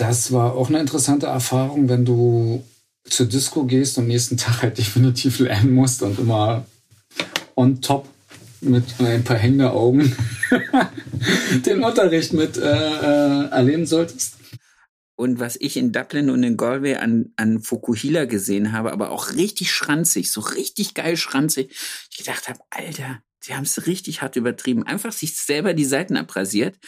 das war auch eine interessante Erfahrung, wenn du zur Disco gehst und am nächsten Tag halt definitiv lernen musst und immer on top mit ein paar hängenden Augen den Unterricht mit äh, äh, erleben solltest. Und was ich in Dublin und in Galway an, an Fukuhila gesehen habe, aber auch richtig schranzig, so richtig geil schranzig. Ich gedacht habe, Alter, sie haben es richtig hart übertrieben. Einfach sich selber die Seiten abrasiert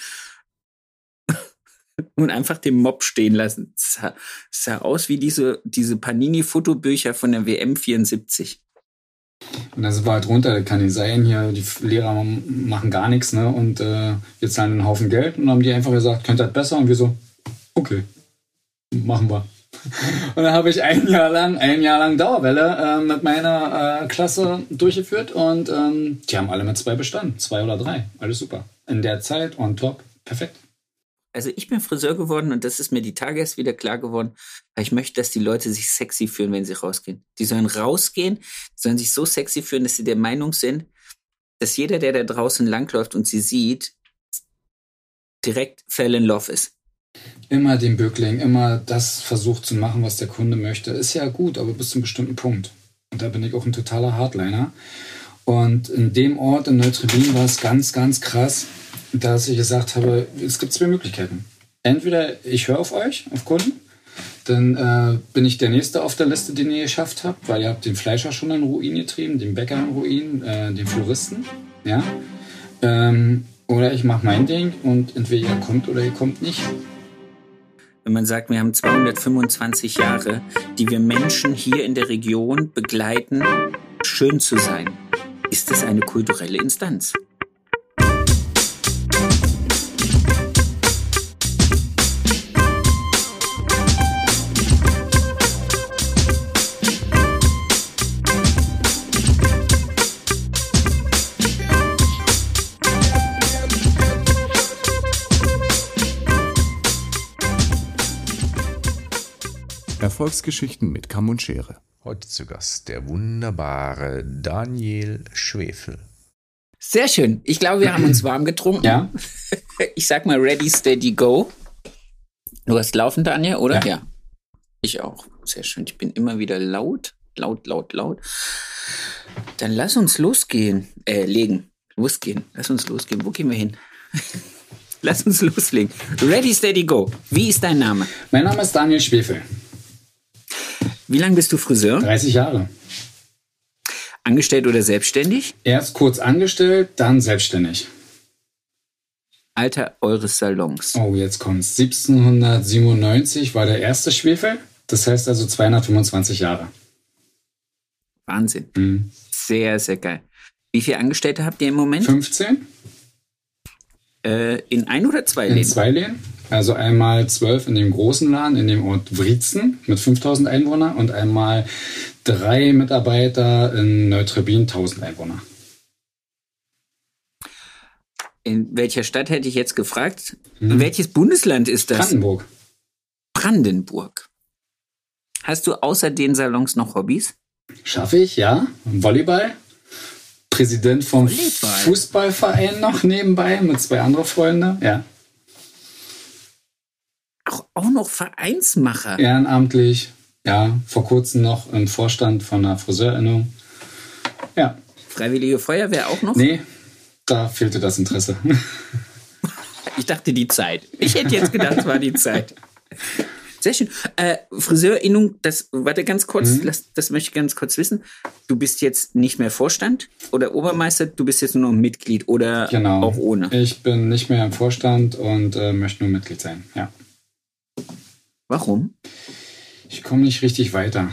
und einfach den Mob stehen lassen. Es sah, sah aus wie diese, diese Panini-Fotobücher von der WM 74. Und das war halt runter, kann nicht sein, hier, die Lehrer machen gar nichts, ne? Und äh, wir zahlen einen Haufen Geld und haben die einfach gesagt, könnt ihr das besser? Und wir so, okay, machen wir. Und dann habe ich ein Jahr lang, ein Jahr lang Dauerwelle äh, mit meiner äh, Klasse durchgeführt und ähm, die haben alle mit zwei bestanden, zwei oder drei, alles super. In der Zeit on top, perfekt also ich bin Friseur geworden und das ist mir die Tage erst wieder klar geworden, weil ich möchte, dass die Leute sich sexy fühlen, wenn sie rausgehen. Die sollen rausgehen, sollen sich so sexy fühlen, dass sie der Meinung sind, dass jeder, der da draußen langläuft und sie sieht, direkt fell in love ist. Immer den Bückling, immer das versucht zu machen, was der Kunde möchte. Ist ja gut, aber bis zu einem bestimmten Punkt. Und da bin ich auch ein totaler Hardliner. Und in dem Ort in Neutrubin war es ganz, ganz krass dass ich gesagt habe, es gibt zwei Möglichkeiten. Entweder ich höre auf euch, auf Kunden, dann äh, bin ich der Nächste auf der Liste, den ihr geschafft habt, weil ihr habt den Fleischer schon in Ruin getrieben, den Bäcker in Ruin, äh, den Floristen, ja. Ähm, oder ich mache mein Ding und entweder ihr kommt oder ihr kommt nicht. Wenn man sagt, wir haben 225 Jahre, die wir Menschen hier in der Region begleiten, schön zu sein, ist das eine kulturelle Instanz. Erfolgsgeschichten mit Kamm und Schere. Heute zu Gast der wunderbare Daniel Schwefel. Sehr schön. Ich glaube, wir haben uns warm getrunken. Ja. Ich sag mal ready, steady, go. Du hast laufen, Daniel, oder? Ja. ja. Ich auch. Sehr schön. Ich bin immer wieder laut, laut, laut, laut. Dann lass uns losgehen. Äh, legen. Losgehen. Lass uns losgehen. Wo gehen wir hin? lass uns loslegen. Ready, steady, go. Wie ist dein Name? Mein Name ist Daniel Schwefel. Wie lange bist du Friseur? 30 Jahre. Angestellt oder selbstständig? Erst kurz angestellt, dann selbstständig. Alter eures Salons. Oh, jetzt kommt's. 1797 war der erste Schwefel. Das heißt also 225 Jahre. Wahnsinn. Mhm. Sehr, sehr geil. Wie viele Angestellte habt ihr im Moment? 15. Äh, in ein oder zwei Läden? In zwei Läden. Also einmal zwölf in dem großen Laden, in dem Ort Wriezen mit 5000 Einwohnern und einmal drei Mitarbeiter in Neutrebin, 1000 Einwohner. In welcher Stadt hätte ich jetzt gefragt? Hm. Welches Bundesland ist das? Brandenburg. Brandenburg. Hast du außer den Salons noch Hobbys? Schaffe ich, ja. Volleyball. Präsident vom Volleyball. Fußballverein noch nebenbei mit zwei anderen Freunden. Ja. Auch, auch noch Vereinsmacher. Ehrenamtlich. Ja, vor kurzem noch im Vorstand von einer Friseurinnung. Ja. Freiwillige Feuerwehr auch noch? Nee, da fehlte das Interesse. ich dachte die Zeit. Ich hätte jetzt gedacht, es war die Zeit. Sehr schön. Äh, Friseurinnung, das, warte ganz kurz, mhm. das, das möchte ich ganz kurz wissen. Du bist jetzt nicht mehr Vorstand oder Obermeister, du bist jetzt nur noch Mitglied oder genau. auch ohne? Ich bin nicht mehr im Vorstand und äh, möchte nur Mitglied sein, ja. Warum? Ich komme nicht richtig weiter.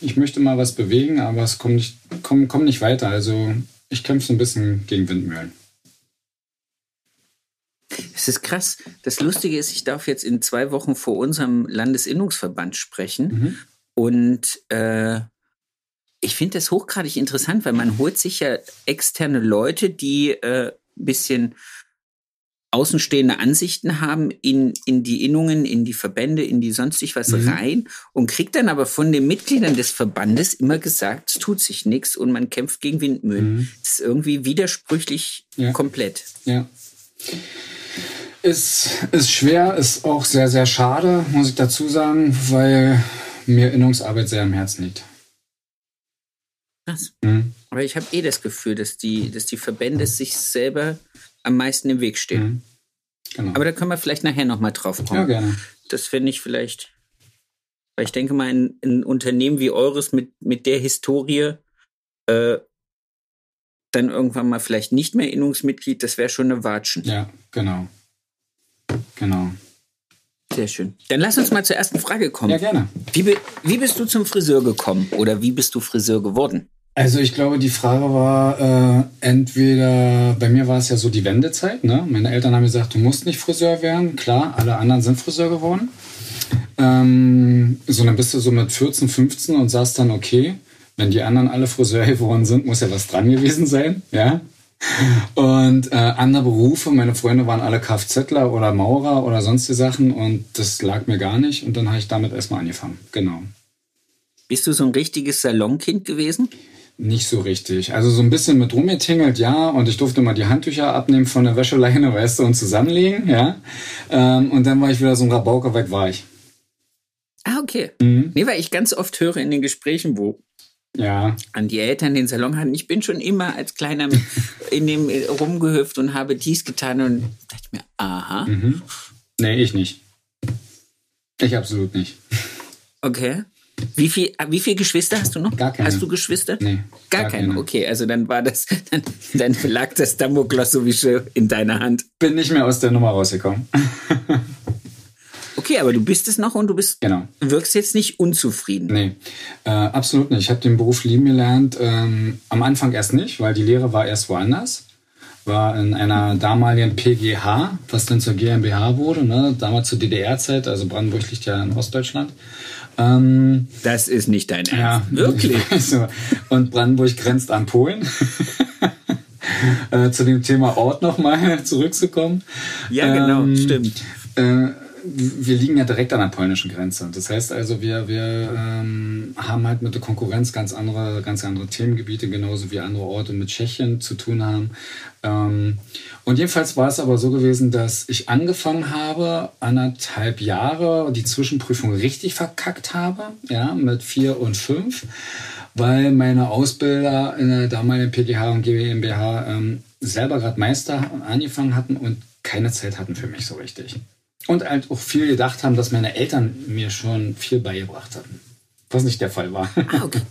Ich möchte mal was bewegen, aber es kommt nicht, komm, komm nicht weiter. Also ich kämpfe so ein bisschen gegen Windmühlen. Es ist krass. Das Lustige ist, ich darf jetzt in zwei Wochen vor unserem Landesinnungsverband sprechen. Mhm. Und äh, ich finde das hochgradig interessant, weil man holt sich ja externe Leute, die äh, ein bisschen außenstehende Ansichten haben in, in die Innungen, in die Verbände, in die sonstig was mhm. rein und kriegt dann aber von den Mitgliedern des Verbandes immer gesagt, es tut sich nichts und man kämpft gegen Windmühlen. Mhm. Das ist irgendwie widersprüchlich ja. komplett. Ja. Ist, ist schwer, ist auch sehr, sehr schade, muss ich dazu sagen, weil mir Innungsarbeit sehr am Herzen liegt. Krass. Mhm. Aber ich habe eh das Gefühl, dass die, dass die Verbände sich selber am meisten im Weg stehen. Mhm. Genau. Aber da können wir vielleicht nachher nochmal drauf kommen. Ja, gerne. Das finde ich vielleicht, weil ich denke mal, ein, ein, Unternehmen wie eures mit, mit der Historie äh, dann irgendwann mal vielleicht nicht mehr Innungsmitglied, das wäre schon eine Watschen. Ja, genau. Genau. Sehr schön. Dann lass uns mal zur ersten Frage kommen. Ja, gerne. Wie, wie bist du zum Friseur gekommen oder wie bist du Friseur geworden? Also ich glaube, die Frage war äh, entweder, bei mir war es ja so die Wendezeit. Ne? Meine Eltern haben gesagt, du musst nicht Friseur werden. Klar, alle anderen sind Friseur geworden. Ähm, so, dann bist du so mit 14, 15 und sagst dann, okay, wenn die anderen alle Friseur geworden sind, muss ja was dran gewesen sein. Ja. Und äh, andere Berufe, meine Freunde waren alle Kfzler oder Maurer oder sonstige Sachen und das lag mir gar nicht. Und dann habe ich damit erstmal angefangen. Genau. Bist du so ein richtiges Salonkind gewesen? Nicht so richtig. Also so ein bisschen mit rumgetingelt, ja. Und ich durfte mal die Handtücher abnehmen von der Wäscheleine, weißt du, und zusammenlegen, ja. Ähm, und dann war ich wieder so ein Rabauker, weg war ich. Ah, okay. Mhm. Nee, weil ich ganz oft höre in den Gesprächen, wo ja. an die Eltern den Salon hatten. Ich bin schon immer als Kleiner in dem äh, rumgehüpft und habe dies getan und dachte mir, aha. Mhm. Nee, ich nicht. Ich absolut nicht. Okay. Wie viel, äh, wie viele Geschwister hast du noch? Gar keine. Hast du Geschwister? Nee. Gar, gar keine. keine. Okay, also dann war das, dann, dann lag das Damoklus sowieso in deiner Hand. Bin nicht mehr aus der Nummer rausgekommen. Okay, aber du bist es noch und du bist genau. wirkst jetzt nicht unzufrieden. Nee, äh, absolut nicht. Ich habe den Beruf lieben gelernt. Ähm, am Anfang erst nicht, weil die Lehre war erst woanders. War in einer damaligen PGH, was dann zur GmbH wurde, ne? damals zur DDR-Zeit, also Brandenburg liegt ja in Ostdeutschland. Ähm, das ist nicht dein Ernst. Ja, wirklich. So. Und Brandenburg grenzt an Polen. äh, zu dem Thema Ort nochmal zurückzukommen. Ja, genau, ähm, stimmt. Äh, wir liegen ja direkt an der polnischen Grenze. Das heißt also, wir, wir ähm, haben halt mit der Konkurrenz ganz andere, ganz andere Themengebiete, genauso wie andere Orte mit Tschechien zu tun haben. Ähm, und jedenfalls war es aber so gewesen, dass ich angefangen habe, anderthalb Jahre die Zwischenprüfung richtig verkackt habe, ja, mit vier und fünf, weil meine Ausbilder in der damaligen PGH und GmbH ähm, selber gerade Meister angefangen hatten und keine Zeit hatten für mich so richtig. Und halt auch viel gedacht haben, dass meine Eltern mir schon viel beigebracht hatten. Was nicht der Fall war. Ah, okay.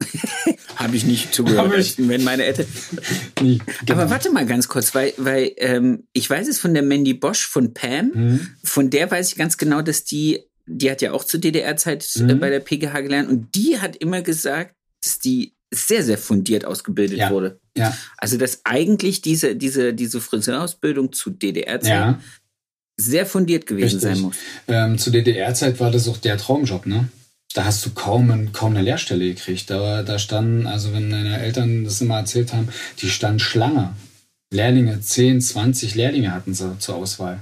Habe ich nicht zugehört. Ich, wenn meine Eltern. Nie, genau. Aber warte mal ganz kurz, weil, weil ähm, ich weiß es von der Mandy Bosch von Pam. Mhm. Von der weiß ich ganz genau, dass die, die hat ja auch zur DDR-Zeit äh, mhm. äh, bei der PGH gelernt und die hat immer gesagt, dass die sehr, sehr fundiert ausgebildet ja. wurde. Ja. Also, dass eigentlich diese, diese, diese Friseurausbildung zu DDR-Zeit ja sehr fundiert gewesen Richtig. sein muss. Ähm, zu DDR-Zeit war das auch der Traumjob, ne? Da hast du kaum, kaum eine Lehrstelle gekriegt. Da, da standen, also wenn deine Eltern das immer erzählt haben, die standen Schlange. Lehrlinge, 10, 20 Lehrlinge hatten sie zur Auswahl.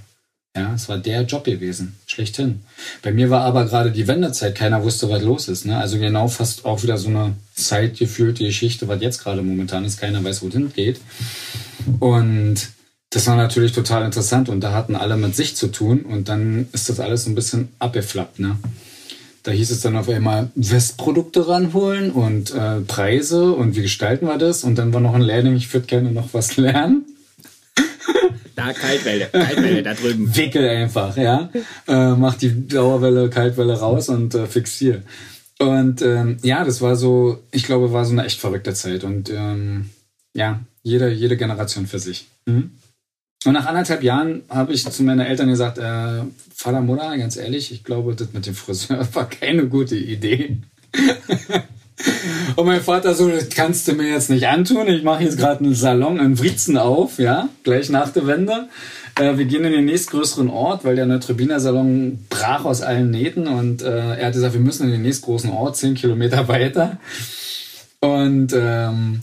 Ja, es war der Job gewesen, schlechthin. Bei mir war aber gerade die Wendezeit, keiner wusste, was los ist. Ne? Also genau fast auch wieder so eine zeitgefühlte Geschichte, was jetzt gerade momentan ist, keiner weiß, wo es hingeht. Und das war natürlich total interessant und da hatten alle mit sich zu tun und dann ist das alles so ein bisschen abgeflappt, ne? Da hieß es dann auf einmal Westprodukte ranholen und äh, Preise und wie gestalten wir das? Und dann war noch ein Lehrling, ich würde gerne noch was lernen. Da Kaltwelle, Kaltwelle da drüben. Wickel einfach, ja. Äh, mach die Dauerwelle, Kaltwelle raus und äh, fixier. Und ähm, ja, das war so, ich glaube, war so eine echt verrückte Zeit. Und ähm, ja, jede, jede Generation für sich. Mhm. Und nach anderthalb Jahren habe ich zu meinen Eltern gesagt, äh, Vater, Mutter, ganz ehrlich, ich glaube, das mit dem Friseur war keine gute Idee. Und mein Vater so, das kannst du mir jetzt nicht antun. Ich mache jetzt gerade einen Salon in Wriezen auf, ja, gleich nach der Wende. Äh, wir gehen in den nächstgrößeren Ort, weil der Neutrebiner Salon brach aus allen Nähten und äh, er hat gesagt, wir müssen in den nächstgroßen Ort, zehn Kilometer weiter. Und ähm,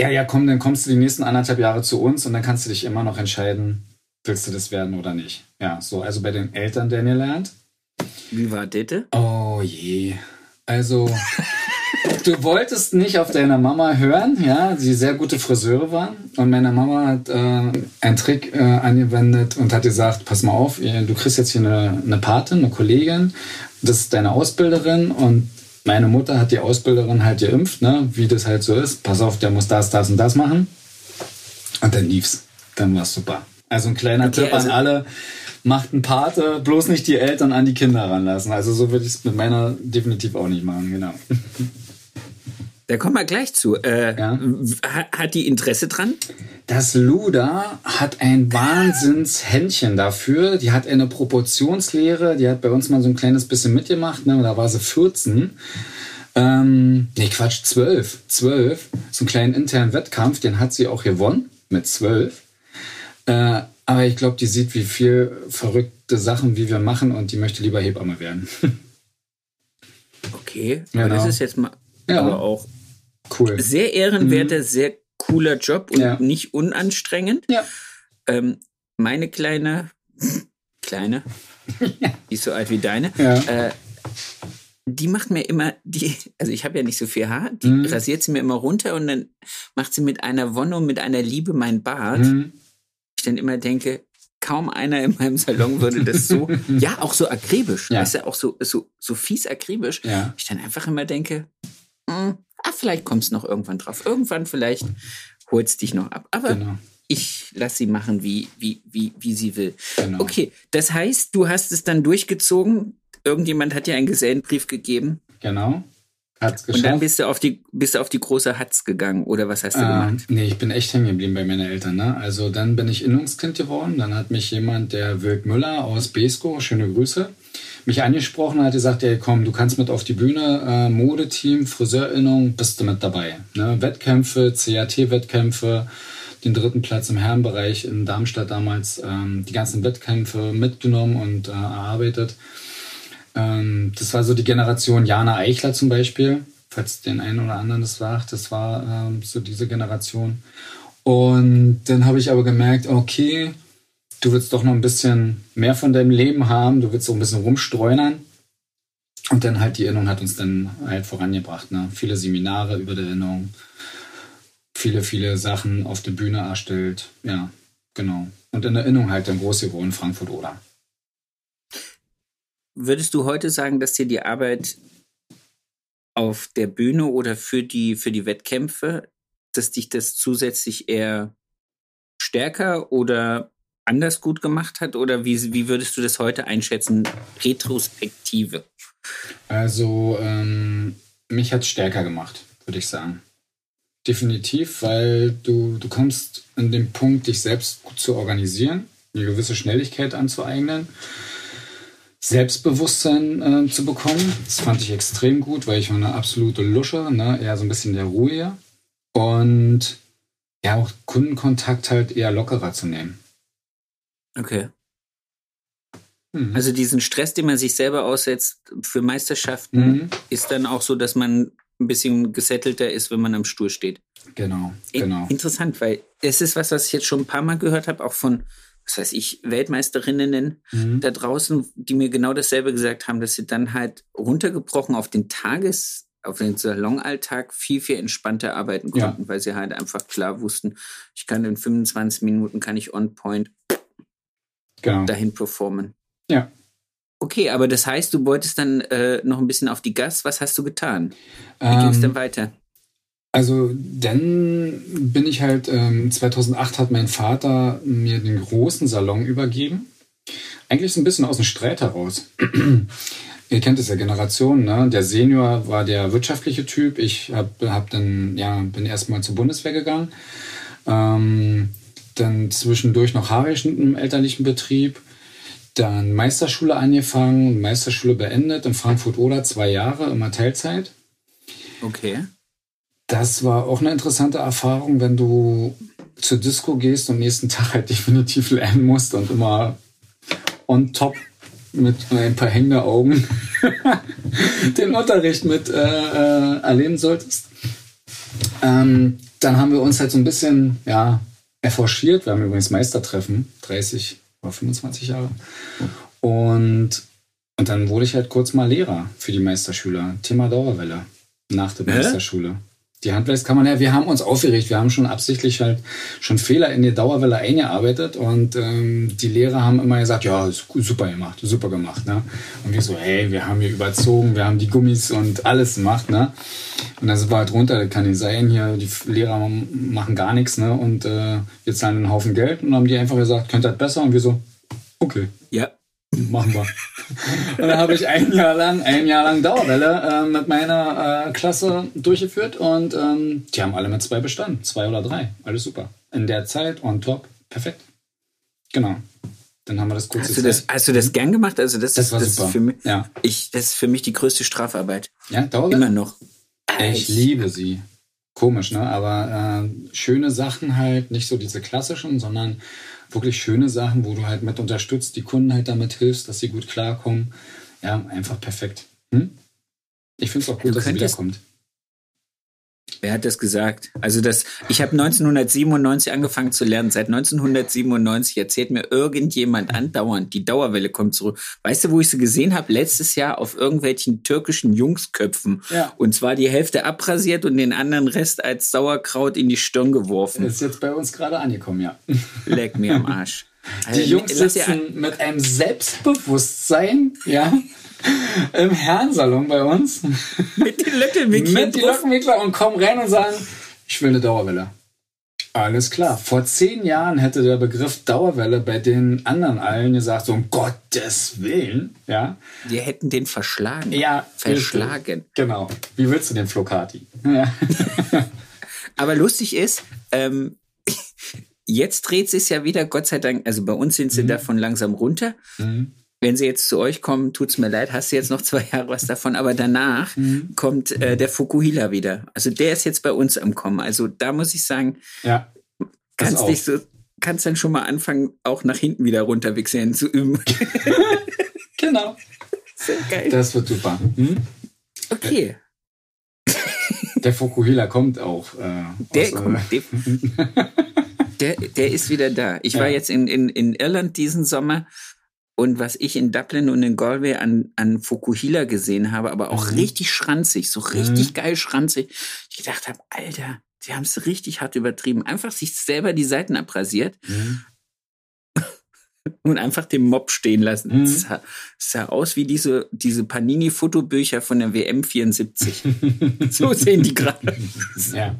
ja, ja, komm, dann kommst du die nächsten anderthalb Jahre zu uns und dann kannst du dich immer noch entscheiden, willst du das werden oder nicht. Ja, so, also bei den Eltern, Daniel lernt. Wie war Dete? Oh je. Also, du wolltest nicht auf deine Mama hören, ja, die sehr gute Friseure war. Und meine Mama hat äh, einen Trick äh, angewendet und hat gesagt, pass mal auf, du kriegst jetzt hier eine, eine Patin, eine Kollegin, das ist deine Ausbilderin und meine Mutter hat die Ausbilderin halt geimpft, ne, wie das halt so ist. Pass auf, der muss das, das und das machen. Und dann lief's. Dann war's super. Also ein kleiner okay, Tipp also an alle. Macht einen Pate, bloß nicht die Eltern an die Kinder ranlassen. Also so würde ich es mit meiner definitiv auch nicht machen, genau. Da kommen wir gleich zu. Äh, ja. Hat die Interesse dran? Das Luda hat ein Wahnsinnshändchen dafür. Die hat eine Proportionslehre. Die hat bei uns mal so ein kleines bisschen mitgemacht. Ne? Da war sie 14. Ähm, nee, Quatsch, 12. 12. So einen kleinen internen Wettkampf, den hat sie auch gewonnen mit 12. Äh, aber ich glaube, die sieht, wie viel verrückte Sachen, wie wir machen und die möchte lieber Hebamme werden. okay, genau. aber das ist jetzt mal ja. aber auch Cool. Sehr ehrenwerter, mhm. sehr cooler Job und ja. nicht unanstrengend. Ja. Ähm, meine kleine, kleine, die ist so alt wie deine, ja. äh, die macht mir immer, die, also ich habe ja nicht so viel Haar, die mhm. rasiert sie mir immer runter und dann macht sie mit einer Wonne und mit einer Liebe mein Bart. Mhm. Ich dann immer denke, kaum einer in meinem Salon würde das so, ja, auch so akribisch, ja. weißt du, auch so, so, so fies akribisch. Ja. Ich dann einfach immer denke, mh, ah, vielleicht kommst du noch irgendwann drauf. Irgendwann vielleicht holst dich noch ab. Aber genau. ich lasse sie machen, wie, wie, wie, wie sie will. Genau. Okay, das heißt, du hast es dann durchgezogen. Irgendjemand hat dir einen Gesellenbrief gegeben. Genau. Hat's geschafft. Und dann bist du auf die, bist du auf die große Hatz gegangen oder was hast du äh, gemacht? Nee, ich bin echt hängen geblieben bei meinen Eltern. Ne? Also dann bin ich Innungskind geworden. Dann hat mich jemand, der Wirk Müller aus Besko, schöne Grüße, mich angesprochen hat gesagt, ey, komm, du kannst mit auf die Bühne, äh, Modeteam, Friseurinnung, bist du mit dabei. Ne? Wettkämpfe, CAT-Wettkämpfe, den dritten Platz im Herrenbereich in Darmstadt damals, ähm, die ganzen Wettkämpfe mitgenommen und äh, erarbeitet. Ähm, das war so die Generation Jana Eichler zum Beispiel, falls den einen oder anderen das sagt, das war ähm, so diese Generation. Und dann habe ich aber gemerkt, okay, du willst doch noch ein bisschen mehr von deinem Leben haben, du willst so ein bisschen rumstreunern. Und dann halt die Erinnerung hat uns dann halt vorangebracht. Ne? Viele Seminare über die Erinnerung, viele, viele Sachen auf der Bühne erstellt. Ja, genau. Und in Erinnerung halt dann groß geworden, Frankfurt oder. Würdest du heute sagen, dass dir die Arbeit auf der Bühne oder für die, für die Wettkämpfe, dass dich das zusätzlich eher stärker oder anders gut gemacht hat? Oder wie, wie würdest du das heute einschätzen, Retrospektive? Also, ähm, mich hat es stärker gemacht, würde ich sagen. Definitiv, weil du, du kommst an den Punkt, dich selbst gut zu organisieren, eine gewisse Schnelligkeit anzueignen, Selbstbewusstsein äh, zu bekommen. Das fand ich extrem gut, weil ich war eine absolute Lusche, ne? eher so ein bisschen der Ruhe. Und ja, auch Kundenkontakt halt eher lockerer zu nehmen. Okay. Mhm. Also diesen Stress, den man sich selber aussetzt für Meisterschaften, mhm. ist dann auch so, dass man ein bisschen gesettelter ist, wenn man am Stuhl steht. Genau, genau. Interessant, weil es ist was, was ich jetzt schon ein paar Mal gehört habe, auch von, was weiß ich, Weltmeisterinnen mhm. da draußen, die mir genau dasselbe gesagt haben, dass sie dann halt runtergebrochen auf den Tages, auf den Salonalltag viel, viel entspannter arbeiten konnten, ja. weil sie halt einfach klar wussten, ich kann in 25 Minuten, kann ich on point genau. dahin performen. Ja. Okay, aber das heißt, du wolltest dann äh, noch ein bisschen auf die Gas. Was hast du getan? Wie ähm, ging es denn weiter? Also dann bin ich halt, ähm, 2008 hat mein Vater mir den großen Salon übergeben. Eigentlich so ein bisschen aus dem Streit heraus. Ihr kennt es ja Generation, ne? Der Senior war der wirtschaftliche Typ. Ich hab, hab dann, ja, bin erstmal zur Bundeswehr gegangen. Ähm, dann zwischendurch noch Haarrecht im elterlichen Betrieb, dann Meisterschule angefangen, Meisterschule beendet in Frankfurt-Oder, zwei Jahre, immer Teilzeit. Okay. Das war auch eine interessante Erfahrung, wenn du zur Disco gehst und nächsten Tag halt definitiv lernen musst und immer on top mit ein paar hängenden Augen den Unterricht mit äh, äh, erleben solltest. Ähm, dann haben wir uns halt so ein bisschen, ja, erforschiert. Wir haben übrigens Meistertreffen, 30 oder 25 Jahre. Und, und dann wurde ich halt kurz mal Lehrer für die Meisterschüler. Thema Dauerwelle. nach der Meisterschule. Die Handwerkskammer, ja, wir haben uns aufgeregt. Wir haben schon absichtlich halt schon Fehler in die Dauerwelle eingearbeitet und ähm, die Lehrer haben immer gesagt, ja, super gemacht, super gemacht. Ne? Und wir so, hey, wir haben hier überzogen, wir haben die Gummis und alles gemacht. Ne? Und dann sind wir halt runter, kann nicht sein, hier, die Lehrer machen gar nichts ne? und äh, wir zahlen einen Haufen Geld und haben die einfach gesagt, könnt das besser? Und wir so, okay. Ja, machen wir. und dann habe ich ein Jahr lang, ein Jahr lang Dauerwelle äh, mit meiner äh, Klasse durchgeführt und ähm, die haben alle mit zwei bestanden, zwei oder drei, alles super. In der Zeit on top, perfekt. Genau. Dann haben wir das kurz. Hast du das, hast du das gern gemacht? Also das, das ist, war das super. Ist für mich, ja. ich, das ist für mich die größte Strafarbeit. Ja, Dauerwelle? Immer noch. Ich liebe sie. Komisch, ne? Aber äh, schöne Sachen halt, nicht so diese klassischen, sondern wirklich schöne Sachen, wo du halt mit unterstützt, die Kunden halt damit hilfst, dass sie gut klarkommen. Ja, einfach perfekt. Hm? Ich finde es auch gut, Du dass könntest- wiederkommt. Wer hat das gesagt? Also das, ich habe 1997 angefangen zu lernen. Seit 1997 erzählt mir irgendjemand andauernd, die Dauerwelle kommt zurück. Weißt du, wo ich sie gesehen habe? Letztes Jahr auf irgendwelchen türkischen Jungsköpfen. Ja. Und zwar die Hälfte abrasiert und den anderen Rest als Sauerkraut in die Stirn geworfen. Ist jetzt bei uns gerade angekommen, ja. Leck mir am Arsch. Die Also, Jungs sitzen mit einem Selbstbewusstsein, ja, im Herrensalon bei uns. mit den Löckelwickeln mit die drauf. Lockenwickler und kommen rein und sagen, ich will eine Dauerwelle. Alles klar. Vor zehn Jahren hätte der Begriff Dauerwelle bei den anderen allen gesagt, so um Gottes Willen, ja. Wir hätten den verschlagen. Ja, Verschlagen. Genau. Wie willst du den Flocati? Ja. Aber lustig ist, ähm, jetzt dreht es ja wieder, Gott sei Dank, also bei uns sind sie davon langsam runter. Mhm. Wenn sie jetzt zu euch kommen, tut's mir leid, hast du jetzt noch zwei Jahre was davon, aber danach Mhm. kommt äh, der Fukuhila wieder. Also der ist jetzt bei uns am Kommen. Also da muss ich sagen, ja. Kannst dich so, kannst dann schon mal anfangen, auch nach hinten wieder runterwichsen zu üben. Genau. Sehr geil. Das wird super. Hm? Okay. Der Fukuhila kommt auch. Äh, Der, aus, kommt, äh, der, der, ist wieder da. Ich war Ja. jetzt in, in, in Irland diesen Sommer und was ich in Dublin und in Galway an, an Fukuhila gesehen habe, aber auch Mhm. richtig schranzig, so richtig geil schranzig. Ich gedacht habe, Alter, sie haben es richtig hart übertrieben. Einfach sich selber die Seiten abrasiert Mhm. Und einfach den Mob stehen lassen. Mhm. Es sah, es sah aus wie diese, diese Panini-Fotobücher von der WM 74. so sehen die gerade. ja.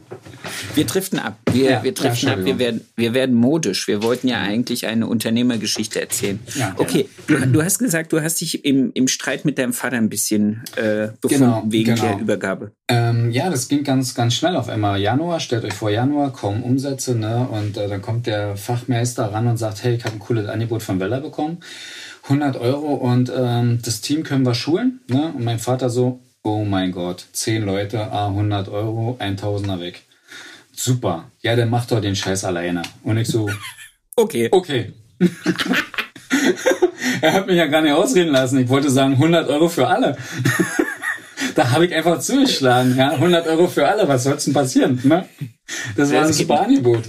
Wir driften ab. Wir, Ja, wir driften ja, ab. Wir werden, wir werden modisch. Wir wollten ja eigentlich eine Unternehmergeschichte erzählen. Ja, okay, du, du hast gesagt, du hast dich im, im Streit mit deinem Vater ein bisschen äh, befunden Genau, wegen genau. der Übergabe. Ähm, ja, das ging ganz, ganz schnell auf einmal. Januar, stellt euch vor, Januar, kaum Umsätze, ne? Und äh, dann kommt der Fachmeister ran und sagt, hey, ich habe ein cooles Angebot von Weller bekommen. 100 Euro und ähm, das Team können wir schulen, ne? Und mein Vater so, oh mein Gott, 10 Leute, ah, 100 Euro, 1000er weg. Super. Ja, dann macht doch den Scheiß alleine. Und ich so, Okay. Okay. er hat mich ja gar nicht ausreden lassen. Ich wollte sagen 100 Euro für alle. da habe ich einfach zugeschlagen. Ja? 100 Euro für alle. Was soll's denn passieren? Ne? Das war ein super Angebot.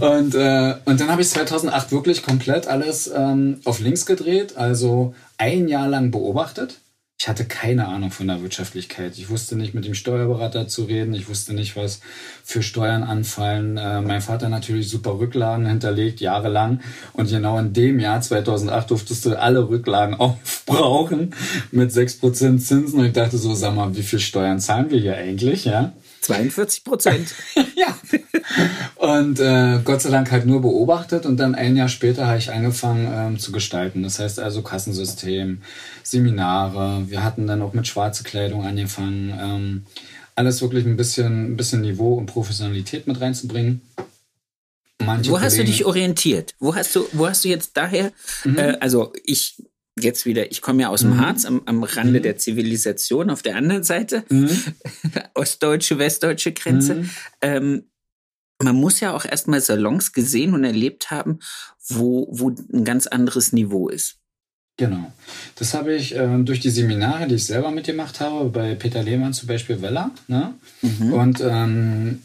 Und, äh, und dann habe ich 2008 wirklich komplett alles ähm, auf links gedreht. Also ein Jahr lang beobachtet. Ich hatte keine Ahnung von der Wirtschaftlichkeit. Ich wusste nicht, mit dem Steuerberater zu reden. Ich wusste nicht, was für Steuern anfallen. Äh, mein Vater natürlich super Rücklagen hinterlegt, jahrelang. Und genau in dem Jahr 2008 durftest du alle Rücklagen aufbrauchen mit 6% Zinsen. Und ich dachte so, sag mal, wie viel Steuern zahlen wir hier eigentlich? Ja. 42 Prozent. Ja. Und äh, Gott sei Dank halt nur beobachtet und dann ein Jahr später habe ich angefangen ähm, zu gestalten. Das heißt also Kassensystem, Seminare. Wir hatten dann auch mit schwarze Kleidung angefangen. Ähm, alles wirklich ein bisschen, ein bisschen Niveau und Professionalität mit reinzubringen. Manche Wo hast du Kollegen- dich orientiert? Wo hast du, wo hast du jetzt daher, Mhm. äh, also ich jetzt wieder, ich komme ja aus dem Harz am, am Rande der Zivilisation auf der anderen Seite, Mhm. ostdeutsche, westdeutsche Grenze. Mhm. Ähm, man muss ja auch erstmal Salons gesehen und erlebt haben, wo, wo ein ganz anderes Niveau ist. Genau. Das habe ich ähm, durch die Seminare, die ich selber mitgemacht habe, bei Peter Lehmann zum Beispiel Weller. Ne? Mhm. Und ähm,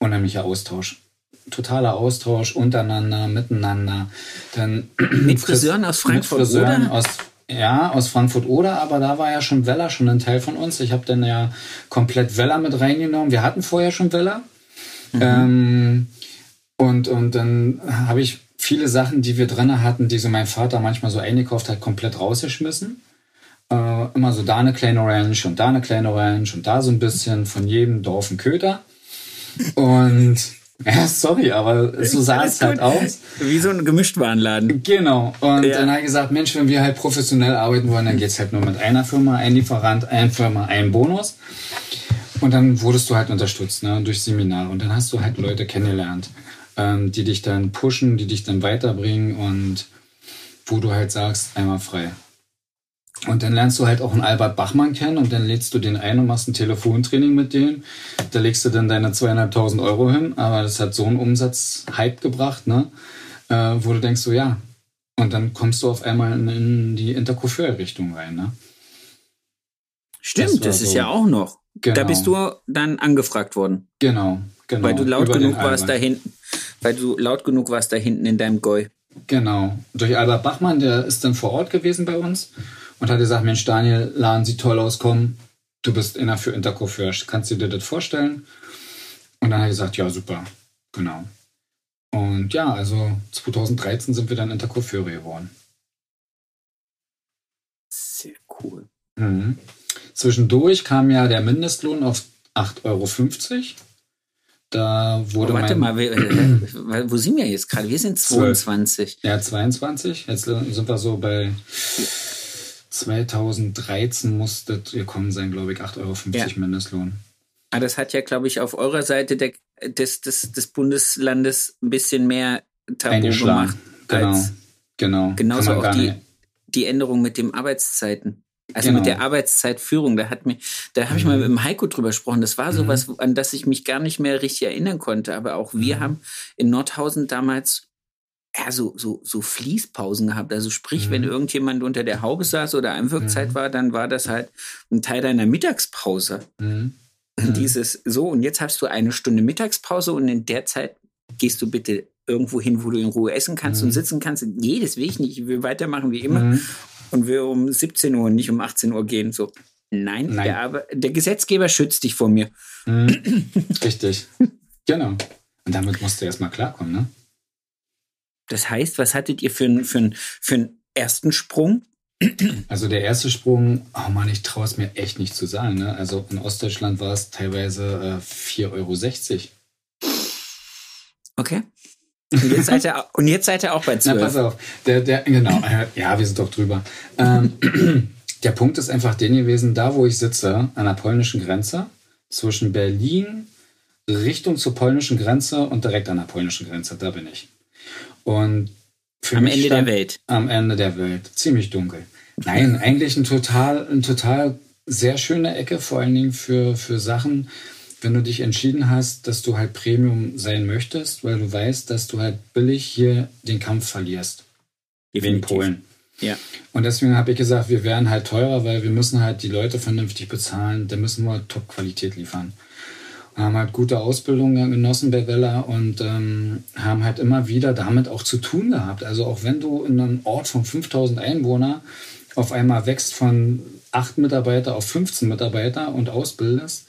unheimlicher Austausch. Totaler Austausch untereinander, miteinander. Dann Mit Friseuren aus Frankfurt, Mit Friseuren oder? aus Ja, aus Frankfurt oder, aber da war ja schon Weller schon ein Teil von uns. Ich habe dann ja komplett Weller mit reingenommen. Wir hatten vorher schon Weller. Mhm. Ähm, und, und dann habe ich viele Sachen, die wir drin hatten, die so mein Vater manchmal so eingekauft hat, komplett rausgeschmissen. Äh, immer so da eine kleine Ranch und da eine kleine Ranch und da so ein bisschen von jedem Dorf ein Köter. Und ja, sorry, aber so sah es halt aus. Wie so ein Gemischtwarenladen. Genau. Und ja. dann habe ich gesagt, Mensch, wenn wir halt professionell arbeiten wollen, dann geht es halt nur mit einer Firma, ein Lieferant, eine Firma, ein Bonus. Und dann wurdest du halt unterstützt, ne, durch Seminare. Und dann hast du halt Leute kennengelernt, ähm, die dich dann pushen, die dich dann weiterbringen und wo du halt sagst, einmal frei. Und dann lernst du halt auch einen Albert Bachmann kennen und dann lädst du den ein und machst ein Telefontraining mit dem. Da legst du dann deine zweieinhalbtausend Euro hin, aber das hat so einen Umsatz-Hype gebracht, ne? Äh, wo du denkst so, ja. Und dann kommst du auf einmal in, in die Intercoiffeur-Richtung rein, ne? Stimmt, das, das ist so, ja auch noch. Genau. Da bist du dann angefragt worden. Genau, genau. Weil du laut genug warst da hinten. Weil du laut genug warst da hinten in deinem Goi. Genau. Durch Albert Bachmann, der ist dann vor Ort gewesen bei uns und hat gesagt, Mensch, Daniel, Laden sieht toll aus, komm, du bist inner für Intercoiffeur, kannst du dir das vorstellen? Und dann hat er gesagt, ja, super, genau. Und ja, also 2013 sind wir dann Intercoiffeure geworden. Sehr cool. Mhm. Zwischendurch kam ja der Mindestlohn auf 8,50 Euro. Da wurde oh, warte mal, wir, äh, wo sind wir jetzt gerade? Wir sind 22. 12. Ja, 22. Jetzt sind wir so bei 2013 musste gekommen sein, glaube ich, 8,50 Euro ja. Mindestlohn. Ah, das hat ja, glaube ich, auf eurer Seite der, des, des, des Bundeslandes ein bisschen mehr Tabu gemacht. Genau, genau. Genauso auch die, die Änderung mit den Arbeitszeiten. Also genau. mit der Arbeitszeitführung, da hat mir, da habe ich mal mhm. mit dem Heiko drüber gesprochen. Das war sowas, mhm. an das ich mich gar nicht mehr richtig erinnern konnte. Aber auch wir mhm. haben in Nordhausen damals ja, so, so, so Fließpausen gehabt. Also sprich, mhm. wenn irgendjemand unter der Haube saß oder Einwirkzeit mhm. war, dann war das halt ein Teil deiner Mittagspause. Mhm. Dieses so, und jetzt hast du eine Stunde Mittagspause und in der Zeit gehst du bitte irgendwo hin, wo du in Ruhe essen kannst und mhm. sitzen kannst. Nee, das will ich nicht. Ich will weitermachen wie immer. Und will um 17 Uhr, nicht um 18 Uhr gehen. So. Nein, Nein. Der, der Gesetzgeber schützt dich vor mir. Mhm. Richtig. genau. Und damit musst du erstmal klarkommen, ne? Das heißt, was hattet ihr für, einen für, für ersten Sprung? Also der erste Sprung, oh Mann, ich traue es mir echt nicht zu sagen. Ne? Also in Ostdeutschland war es teilweise äh, 4,60 Euro. Okay. Und jetzt seid ihr, und jetzt seid ihr auch bei 12. Na, pass auf. Der, der, genau, äh, ja, wir sind doch drüber. Ähm, der Punkt ist einfach den gewesen, da wo ich sitze, an der polnischen Grenze, zwischen Berlin, Richtung zur polnischen Grenze und direkt an der polnischen Grenze, da bin ich. Und am Ende der Welt. Am Ende der Welt. Ziemlich dunkel. Nein, eigentlich ein total, ein total sehr schöne Ecke, vor allen Dingen für, für Sachen, wenn du dich entschieden hast, dass du halt Premium sein möchtest, weil du weißt, dass du halt billig hier den Kampf verlierst. Definitiv. In Polen. Ja. Und deswegen habe ich gesagt, wir werden halt teurer, weil wir müssen halt die Leute vernünftig bezahlen. Da müssen wir Top-Qualität liefern haben halt gute Ausbildung genossen bei Vella und ähm, haben halt immer wieder damit auch zu tun gehabt. Also auch wenn du in einem Ort von 5000 Einwohner auf einmal wächst von 8 Mitarbeiter auf 15 Mitarbeiter und ausbildest,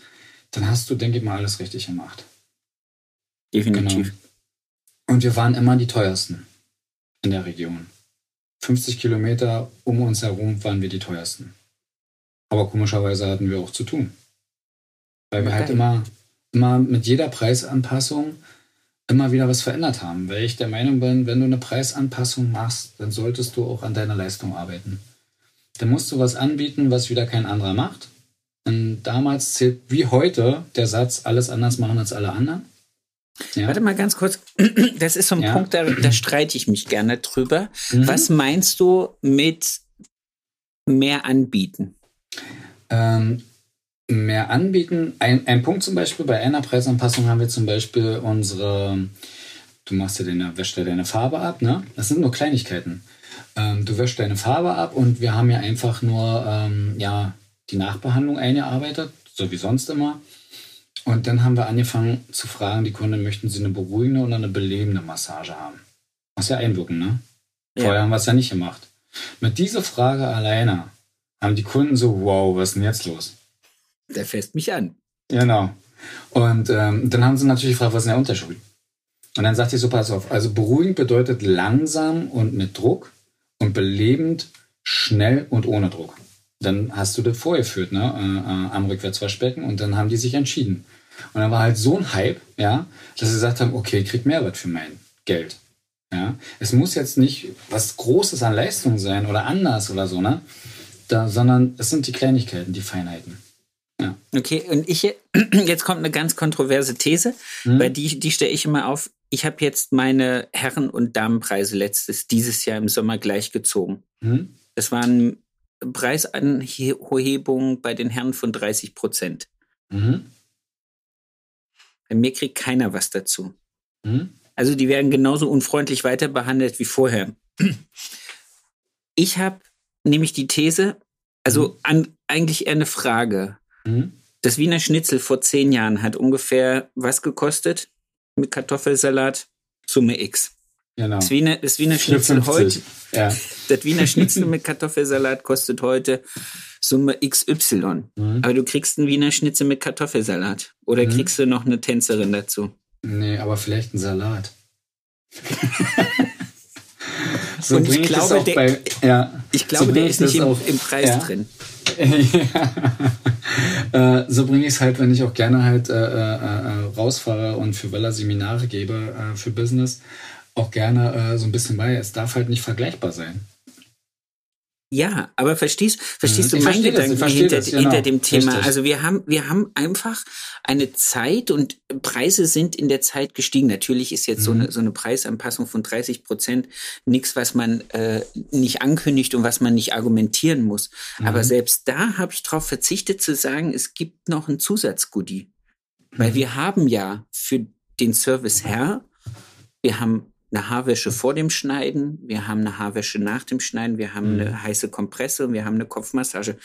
dann hast du, denke ich mal, alles richtig gemacht. Definitiv. Genau. Und wir waren immer die teuersten in der Region. 50 Kilometer um uns herum waren wir die teuersten. Aber komischerweise hatten wir auch zu tun. Weil wir okay. halt immer immer mit jeder Preisanpassung immer wieder was verändert haben. Weil ich der Meinung bin, wenn du eine Preisanpassung machst, dann solltest du auch an deiner Leistung arbeiten. Dann musst du was anbieten, was wieder kein anderer macht. Und damals zählt wie heute der Satz, alles anders machen als alle anderen. Ja. Warte mal ganz kurz. Das ist so ein ja. Punkt, da, da, streite ich mich gerne drüber. Mhm. Was meinst du mit mehr anbieten? Ähm, mehr anbieten. Ein, ein Punkt zum Beispiel, bei einer Preisanpassung haben wir zum Beispiel unsere, du machst ja deine, wäschst ja deine Farbe ab, ne? Das sind nur Kleinigkeiten. Ähm, du wäschst deine Farbe ab und wir haben ja einfach nur, ähm, ja, die Nachbehandlung eingearbeitet, so wie sonst immer. Und dann haben wir angefangen zu fragen, die Kunden, möchten sie eine beruhigende oder eine belebende Massage haben? Was ja einwirken, ne? Vorher ja. haben wir es ja nicht gemacht. Mit dieser Frage alleine haben die Kunden so, wow, was ist denn jetzt los? Der fässt mich an. Genau. Und ähm, dann haben sie natürlich gefragt, was ist denn der Unterschied? Und dann sagt ich so, pass auf, also beruhigend bedeutet langsam und mit Druck und belebend schnell und ohne Druck. Dann hast du das vorgeführt, ne, äh, äh, am Rückwärtswaschbecken und dann haben die sich entschieden. Und dann war halt so ein Hype, ja, dass sie gesagt haben, okay, ich krieg Mehrwert für mein Geld. Ja, es muss jetzt nicht was Großes an Leistung sein oder anders oder so, ne? Da, sondern es sind die Kleinigkeiten, die Feinheiten. Ja. Okay, und ich jetzt kommt eine ganz kontroverse These, Mhm. weil die, die stelle ich immer auf. Ich habe jetzt meine Herren- und Damenpreise letztes, dieses Jahr im Sommer gleichgezogen. Hm? Das waren Preisanhebungen bei den Herren von 30 Prozent. Mhm. Bei mir kriegt keiner was dazu. Mhm. Also die werden genauso unfreundlich weiter behandelt wie vorher. Ich habe nämlich die These, also an, eigentlich eher eine Frage. Mhm. Das Wiener Schnitzel vor zehn Jahren hat ungefähr was gekostet mit Kartoffelsalat? Summe X. Genau. Das Wiener, das Wiener Schnitzel 4,50. heute, Ja. das Wiener Schnitzel mit Kartoffelsalat kostet heute Summe XY. Mhm. Aber du kriegst einen Wiener Schnitzel mit Kartoffelsalat. Oder Mhm. kriegst du noch eine Tänzerin dazu? Nee, aber vielleicht ein Salat. so Und ich bring ich das glaube, auch der- bei, ja, Ich glaube, so der ist nicht im, auch- im Preis ja. drin. ja. äh, so bringe ich es halt, wenn ich auch gerne halt äh, äh, äh, rausfahre und für Weller Seminare gebe äh, für Business, auch gerne äh, so ein bisschen bei. Es darf halt nicht vergleichbar sein. Ja, aber verstehst, verstehst Mhm. du meinen das, Gedanken verstehe hinter, das, genau. hinter dem Thema? Richtig. Also wir haben, wir haben einfach eine Zeit und Preise sind in der Zeit gestiegen. Natürlich ist jetzt so, Mhm. eine, so eine Preisanpassung von 30 Prozent nichts, was man äh, nicht ankündigt und was man nicht argumentieren muss. Mhm. Aber selbst da habe ich darauf verzichtet zu sagen, es gibt noch ein Zusatzgoodie. Weil Mhm. wir haben ja für den Service Herr, wir haben eine Haarwäsche vor dem Schneiden, wir haben eine Haarwäsche nach dem Schneiden, wir haben Mhm. eine heiße Kompresse und wir haben eine Kopfmassage.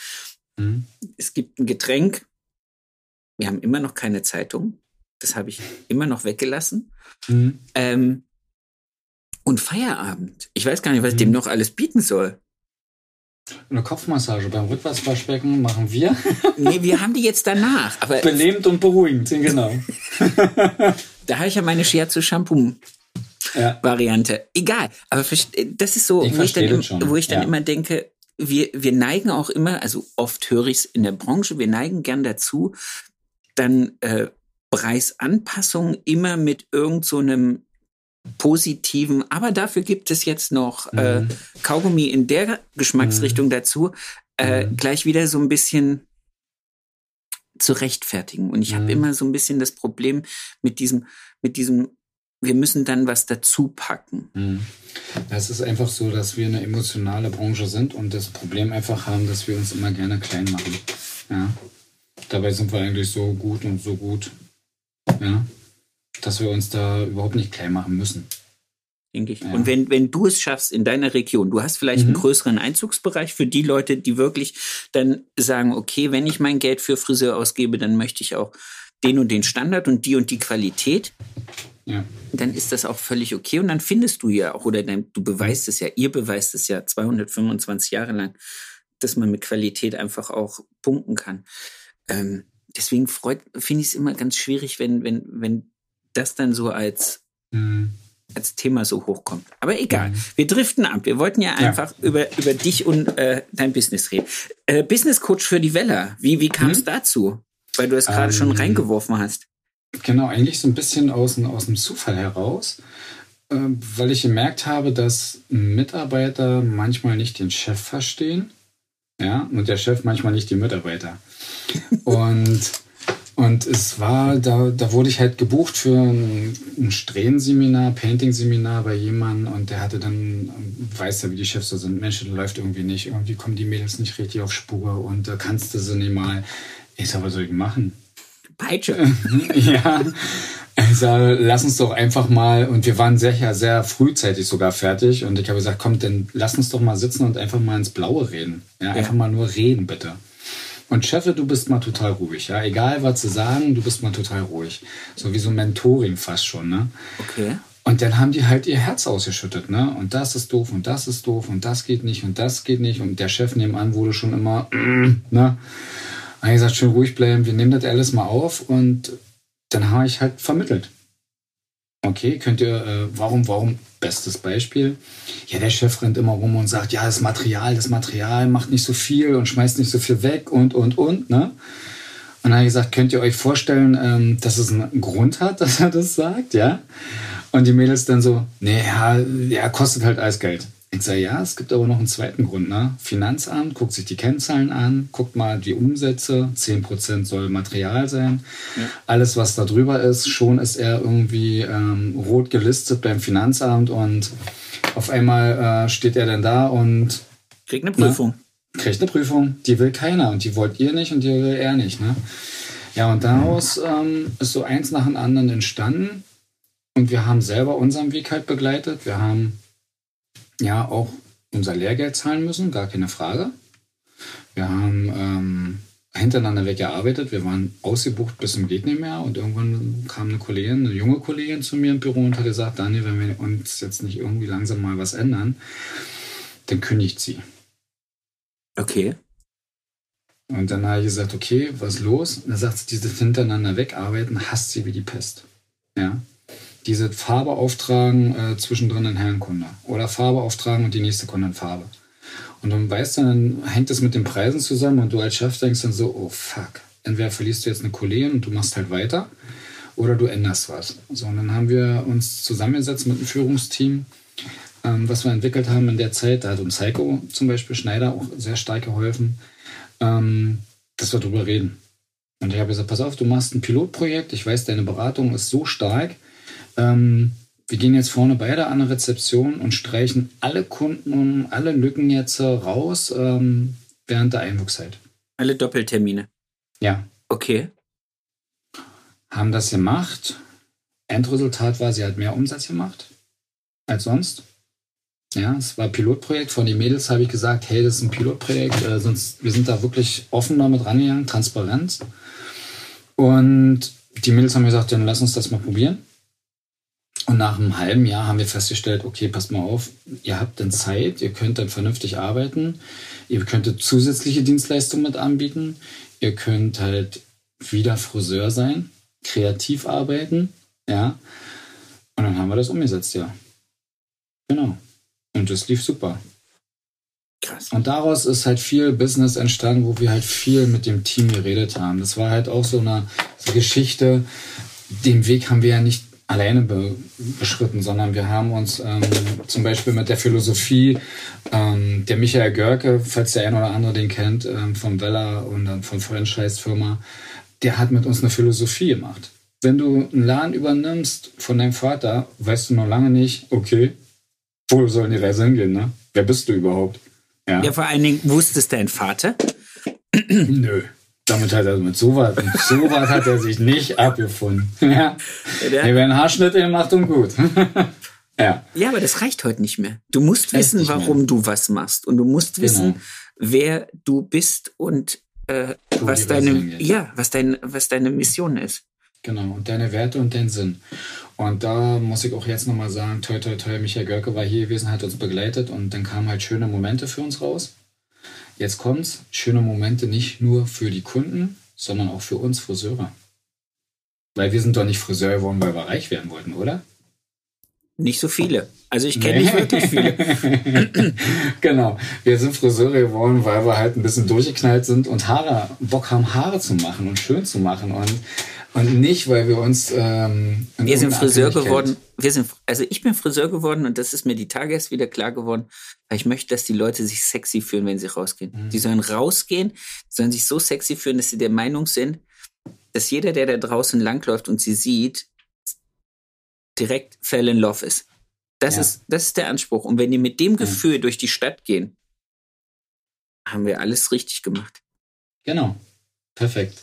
Mhm. Es gibt ein Getränk. Wir haben immer noch keine Zeitung. Das habe ich immer noch weggelassen. Mhm. Ähm, und Feierabend. Ich weiß gar nicht, was ich Mhm. dem noch alles bieten soll. Eine Kopfmassage beim Rückwärtswaschbecken machen wir. Nee, wir haben die jetzt danach. Aber Belebend und beruhigend, genau. da habe ich ja meine Shiatsu Shampoo Ja. Variante. Egal. Aber das ist so, Ich wo ich dann, im- wo ich dann ja. immer denke, wir, wir neigen auch immer, also oft höre ich es in der Branche, wir neigen gern dazu, dann äh, Preisanpassungen immer mit irgend so einem positiven, aber dafür gibt es jetzt noch äh, Mhm. Kaugummi in der Geschmacksrichtung dazu, äh, Mhm. gleich wieder so ein bisschen zu rechtfertigen. Und ich habe Mhm. immer so ein bisschen das Problem mit diesem, mit diesem, wir müssen dann was dazu packen. Mhm. Es ist einfach so, dass wir eine emotionale Branche sind und das Problem einfach haben, dass wir uns immer gerne klein machen. Ja. Dabei sind wir eigentlich so gut und so gut, ja, dass wir uns da überhaupt nicht klein machen müssen. denke ich. Ja. Und wenn, wenn du es schaffst in deiner Region, du hast vielleicht einen Mhm. größeren Einzugsbereich für die Leute, die wirklich dann sagen, okay, wenn ich mein Geld für Friseur ausgebe, dann möchte ich auch den und den Standard und die und die Qualität, Ja. dann ist das auch völlig okay. Und dann findest du ja auch, oder dann, du beweist es ja, ihr beweist es ja 225 Jahre lang, dass man mit Qualität einfach auch punkten kann. Ähm, deswegen finde ich es immer ganz schwierig, wenn, wenn, wenn das dann so als Mhm. als Thema so hochkommt. Aber egal, Mhm. wir driften ab. Wir wollten ja Ja. einfach über, über dich und äh, dein Business reden. Äh, Business Coach für die Weller, wie, wie kam es Mhm. dazu? Weil du es gerade schon Ähm, reingeworfen hast. Genau, eigentlich so ein bisschen aus, aus dem Zufall heraus, ähm, weil ich gemerkt habe, dass Mitarbeiter manchmal nicht den Chef verstehen, ja, und der Chef manchmal nicht die Mitarbeiter. und, und es war, da, da wurde ich halt gebucht für ein, ein Strähnen-Seminar, Painting-Seminar bei jemandem und der hatte dann, weiß ja, wie die Chefs so sind, Mensch, das läuft irgendwie nicht, irgendwie kommen die Mädels nicht richtig auf Spur und da kannst du sie nicht mal. Ich sag, was soll ich machen? Peitsche. ja. Also lass uns doch einfach mal, und wir waren sehr, sehr frühzeitig sogar fertig. Und ich habe gesagt, komm, dann lass uns doch mal sitzen und einfach mal ins Blaue reden. Ja, einfach mal nur reden, bitte. Und Cheffe, du bist mal total ruhig, ja. Egal was zu sagen, du bist mal total ruhig. So wie so ein Mentoring fast schon, ne? Okay. Und dann haben die halt ihr Herz ausgeschüttet, ne? Und das ist doof und das ist doof und das geht nicht und das geht nicht. Und der Chef nebenan wurde schon immer, ne? Habe gesagt, schön ruhig bleiben, wir nehmen das alles mal auf und dann habe ich halt vermittelt. Okay, könnt ihr, äh, warum, warum, bestes Beispiel. Ja, der Chef rennt immer rum und sagt, ja, das Material, das Material macht nicht so viel und schmeißt nicht so viel weg und, und, und, ne? Und dann habe ich gesagt, könnt ihr euch vorstellen, ähm, dass es einen Grund hat, dass er das sagt, ja? Und die Mädels dann so, nee, ja, ja kostet halt alles Geld. Ich sage, ja, es gibt aber noch einen zweiten Grund. Ne? Finanzamt guckt sich die Kennzahlen an, guckt mal die Umsätze, 10% soll Material sein. Ja. Alles, was da drüber ist, schon ist er irgendwie ähm, rot gelistet beim Finanzamt und auf einmal äh, steht er dann da und kriegt eine Prüfung. Ne, kriegt eine Prüfung. Die will keiner und die wollt ihr nicht und die will er nicht. Ne? Ja, und daraus ähm, ist so eins nach dem anderen entstanden. Und wir haben selber unseren Weg halt begleitet. Wir haben ja auch unser Lehrgeld zahlen müssen, gar keine Frage. Wir haben ähm, hintereinander weggearbeitet. Wir waren ausgebucht bis zum nicht mehr. Und irgendwann kam eine Kollegin, eine junge Kollegin zu mir im Büro und hat gesagt, Daniel, wenn wir uns jetzt nicht irgendwie langsam mal was ändern, dann kündigt sie. Okay. Und dann habe ich gesagt, okay, was los? Und dann sagt sie, dieses hintereinander wegarbeiten hasst sie wie die Pest. Ja diese Farbe auftragen, äh, zwischendrin ein Herrenkunde. Oder Farbe auftragen und die nächste Kunde Farbe. Und dann weißt du, dann hängt das mit den Preisen zusammen und du als Chef denkst dann so, oh fuck, entweder verlierst du jetzt eine Kollegin und du machst halt weiter oder du änderst was. So, und dann haben wir uns zusammengesetzt mit dem Führungsteam, ähm, was wir entwickelt haben in der Zeit. Da hat uns Heiko zum Beispiel Schneider auch sehr stark geholfen, ähm, dass wir drüber reden. Und ich habe gesagt, pass auf, du machst ein Pilotprojekt. Ich weiß, deine Beratung ist so stark ähm, wir gehen jetzt vorne beide an eine Rezeption und streichen alle Kunden, alle Lücken jetzt raus ähm, während der Einwuchszeit. Alle Doppeltermine. Ja. Okay. Haben das gemacht. Endresultat war, sie hat mehr Umsatz gemacht als sonst. Ja, es war ein Pilotprojekt. Von den Mädels habe ich gesagt, hey, das ist ein Pilotprojekt, äh, sonst wir sind da wirklich offen damit rangegangen, Transparenz. Und die Mädels haben gesagt, dann lass uns das mal probieren. Und nach einem halben Jahr haben wir festgestellt, okay, passt mal auf, ihr habt dann Zeit, ihr könnt dann vernünftig arbeiten, ihr könntet zusätzliche Dienstleistungen mit anbieten, ihr könnt halt wieder Friseur sein, kreativ arbeiten, ja. Und dann haben wir das umgesetzt, ja. Genau. Und das lief super. Krass. Und daraus ist halt viel Business entstanden, wo wir halt viel mit dem Team geredet haben. Das war halt auch so eine Geschichte. Den Weg haben wir ja nicht alleine be beschritten, sondern wir haben uns ähm, zum Beispiel mit der Philosophie, ähm, der Michael Görke, falls der ein oder andere den kennt, ähm, von Weller und dann von Franchise-Firma, der hat mit uns eine Philosophie gemacht. Wenn du einen Laden übernimmst von deinem Vater, weißt du noch lange nicht, okay, wo soll die Reise hingehen, ne? Wer bist du überhaupt? Ja, ja vor allen Dingen, wusstest dein Vater? Nö. Damit hat er mit sowas, mit sowas hat er sich nicht abgefunden. ja. Der, der werden Haarschnitte gemacht und gut. ja. Ja, aber das reicht heute nicht mehr. Du musst wissen, warum mehr. du was machst. Und du musst genau. wissen, wer du bist und äh, was deine, ja, was dein, was deine Mission ist. Genau, und deine Werte und deinen Sinn. Und da muss ich auch jetzt nochmal sagen, toi, toi, toi, Michael Görke war hier gewesen, hat uns begleitet und dann kamen halt schöne Momente für uns raus. Jetzt kommt's, schöne Momente nicht nur für die Kunden, sondern auch für uns Friseure. Weil wir sind doch nicht Friseur geworden, weil wir reich werden wollten, oder? Nicht so viele. Also ich kenne nee. nicht wirklich viele. genau. Wir sind Friseure geworden, weil wir halt ein bisschen durchgeknallt sind und Haare, Bock haben, Haare zu machen und schön zu machen. Und und nicht, weil wir uns. Ähm, wir sind Friseur geworden. Wir sind, also ich bin Friseur geworden und das ist mir die Tage erst wieder klar geworden, weil ich möchte, dass die Leute sich sexy fühlen, wenn sie rausgehen. Mhm. Die sollen rausgehen, sollen sich so sexy fühlen, dass sie der Meinung sind, dass jeder, der da draußen langläuft und sie sieht, direkt fell in love ist. Das ja. ist, das ist der Anspruch. Und wenn die mit dem Gefühl ja. durch die Stadt gehen, haben wir alles richtig gemacht. Genau. Perfekt.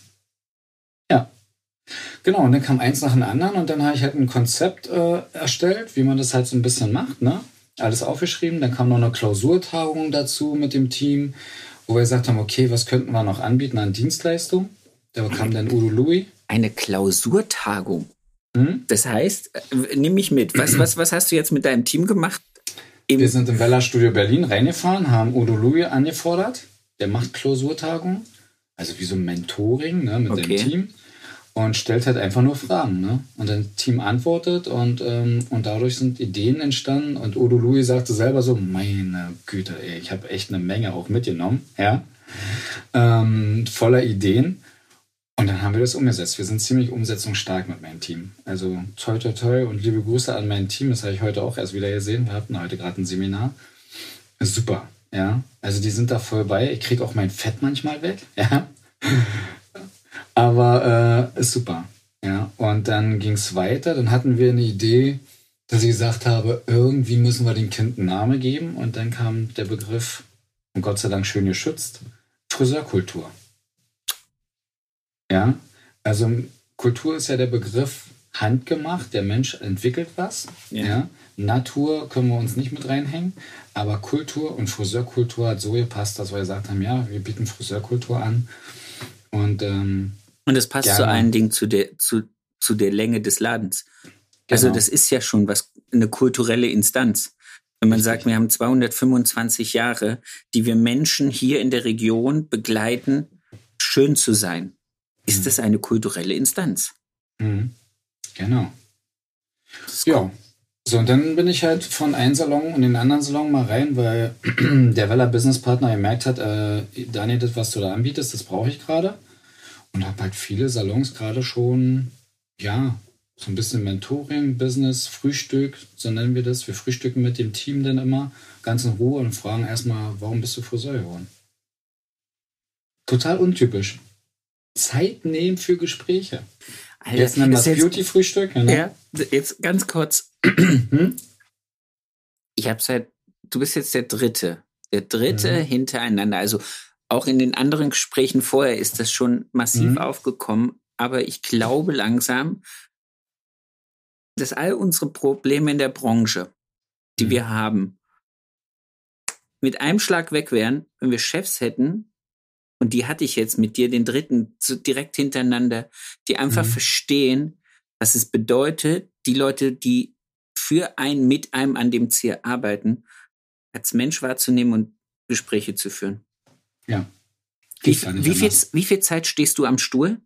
Ja. Genau, und dann kam eins nach dem anderen und dann habe ich halt ein Konzept äh, erstellt, wie man das halt so ein bisschen macht, ne? Alles aufgeschrieben. Dann kam noch eine Klausurtagung dazu mit dem Team, wo wir gesagt haben, okay, was könnten wir noch anbieten an Dienstleistung? Da kam dann Udo Louis. Eine Klausurtagung? Hm? Das heißt, äh, nimm mich mit. Was, was, was hast du jetzt mit deinem Team gemacht? Im wir sind im Weller Studio Berlin reingefahren, haben Udo Louis angefordert. Der macht Klausurtagung. Also wie so ein Mentoring ne, mit okay. dem Team. Und stellt halt einfach nur Fragen. Ne? Und das Team antwortet und, ähm, und dadurch sind Ideen entstanden. Und Udo Louis sagte selber so, meine Güte, ey, ich habe echt eine Menge auch mitgenommen. Ja? Ähm, voller Ideen. Und dann haben wir das umgesetzt. Wir sind ziemlich umsetzungsstark mit meinem Team. Also toi toi toi und liebe Grüße an mein Team. Das habe ich heute auch erst wieder gesehen. Wir hatten heute gerade ein Seminar. Super, ja. Also die sind da voll bei. Ich kriege auch mein Fett manchmal weg, ja. Aber äh, ist super, ja. Und dann ging es weiter. Dann hatten wir eine Idee, dass ich gesagt habe, irgendwie müssen wir dem Kind einen Namen geben. Und dann kam der Begriff, und Gott sei Dank schön geschützt, Friseurkultur. Ja, also Kultur ist ja der Begriff handgemacht, der Mensch entwickelt was. Ja. ja. Natur können wir uns nicht mit reinhängen, aber Kultur und Friseurkultur hat so gepasst, dass wir gesagt haben, ja, wir bieten Friseurkultur an. Und, ähm, und das passt gerne. zu allen Dingen zu der, zu, zu der Länge des Ladens. Also genau. das ist ja schon was, eine kulturelle Instanz. Wenn man Richtig. sagt, wir haben 225 Jahre, die wir Menschen hier in der Region begleiten, schön zu sein ist das eine kulturelle Instanz. Mhm. Genau. Ja. So, und dann bin ich halt von einem Salon in den anderen Salon mal rein, weil der Weller Business Partner gemerkt hat, äh, Daniel, das, was du da anbietest, das brauche ich gerade. Und habe halt viele Salons gerade schon, ja, so ein bisschen Mentoring, Business, Frühstück, so nennen wir das. Wir frühstücken mit dem Team dann immer ganz in Ruhe und fragen erstmal, warum bist du Friseur geworden? Total untypisch. Zeit nehmen für Gespräche. Alter, jetzt nennen wir das Beauty-Frühstück. Ne? Ja, jetzt ganz kurz. hm? Ich habe seit, du bist jetzt der Dritte. Der Dritte mhm. hintereinander. Also auch in den anderen Gesprächen vorher ist das schon massiv mhm. aufgekommen. Aber ich glaube langsam, dass all unsere Probleme in der Branche, die mhm. wir haben, mit einem Schlag weg wären, wenn wir Chefs hätten, und die hatte ich jetzt mit dir, den dritten, so direkt hintereinander, die einfach mhm. verstehen, was es bedeutet, die Leute, die für einen, mit einem an dem Ziel arbeiten, als Mensch wahrzunehmen und Gespräche zu führen. Ja. Wie, wie, viel, wie viel Zeit stehst du am Stuhl?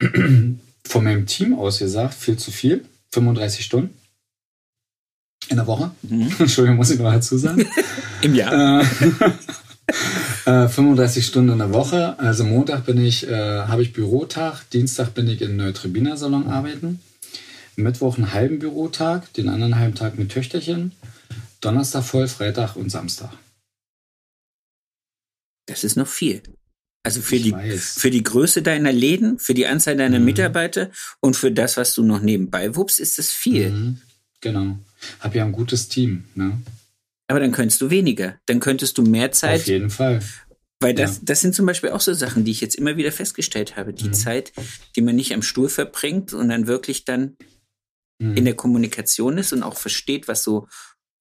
Von meinem Team aus gesagt, viel zu viel. 35 Stunden. In der Woche. Mhm. Entschuldigung, muss ich noch dazu sagen. Im Jahr. Äh, äh, 35 Stunden in der Woche. Also Montag bin ich, äh, habe ich Bürotag, Dienstag bin ich in Neutrebiner Salon arbeiten. Mittwoch einen halben Bürotag, den anderen halben Tag mit Töchterchen. Donnerstag voll, Freitag und Samstag. Das ist noch viel. Also für die, für die Größe deiner Läden, für die Anzahl deiner mhm. Mitarbeiter und für das, was du noch nebenbei wuppst, ist das viel. Mhm. Genau. Hab ja ein gutes Team. Ne? Aber dann könntest du weniger. Dann könntest du mehr Zeit. Auf jeden Fall. Weil das, ja. das sind zum Beispiel auch so Sachen, die ich jetzt immer wieder festgestellt habe. Die mhm. Zeit, die man nicht am Stuhl verbringt und dann wirklich dann mhm. in der Kommunikation ist und auch versteht, was so,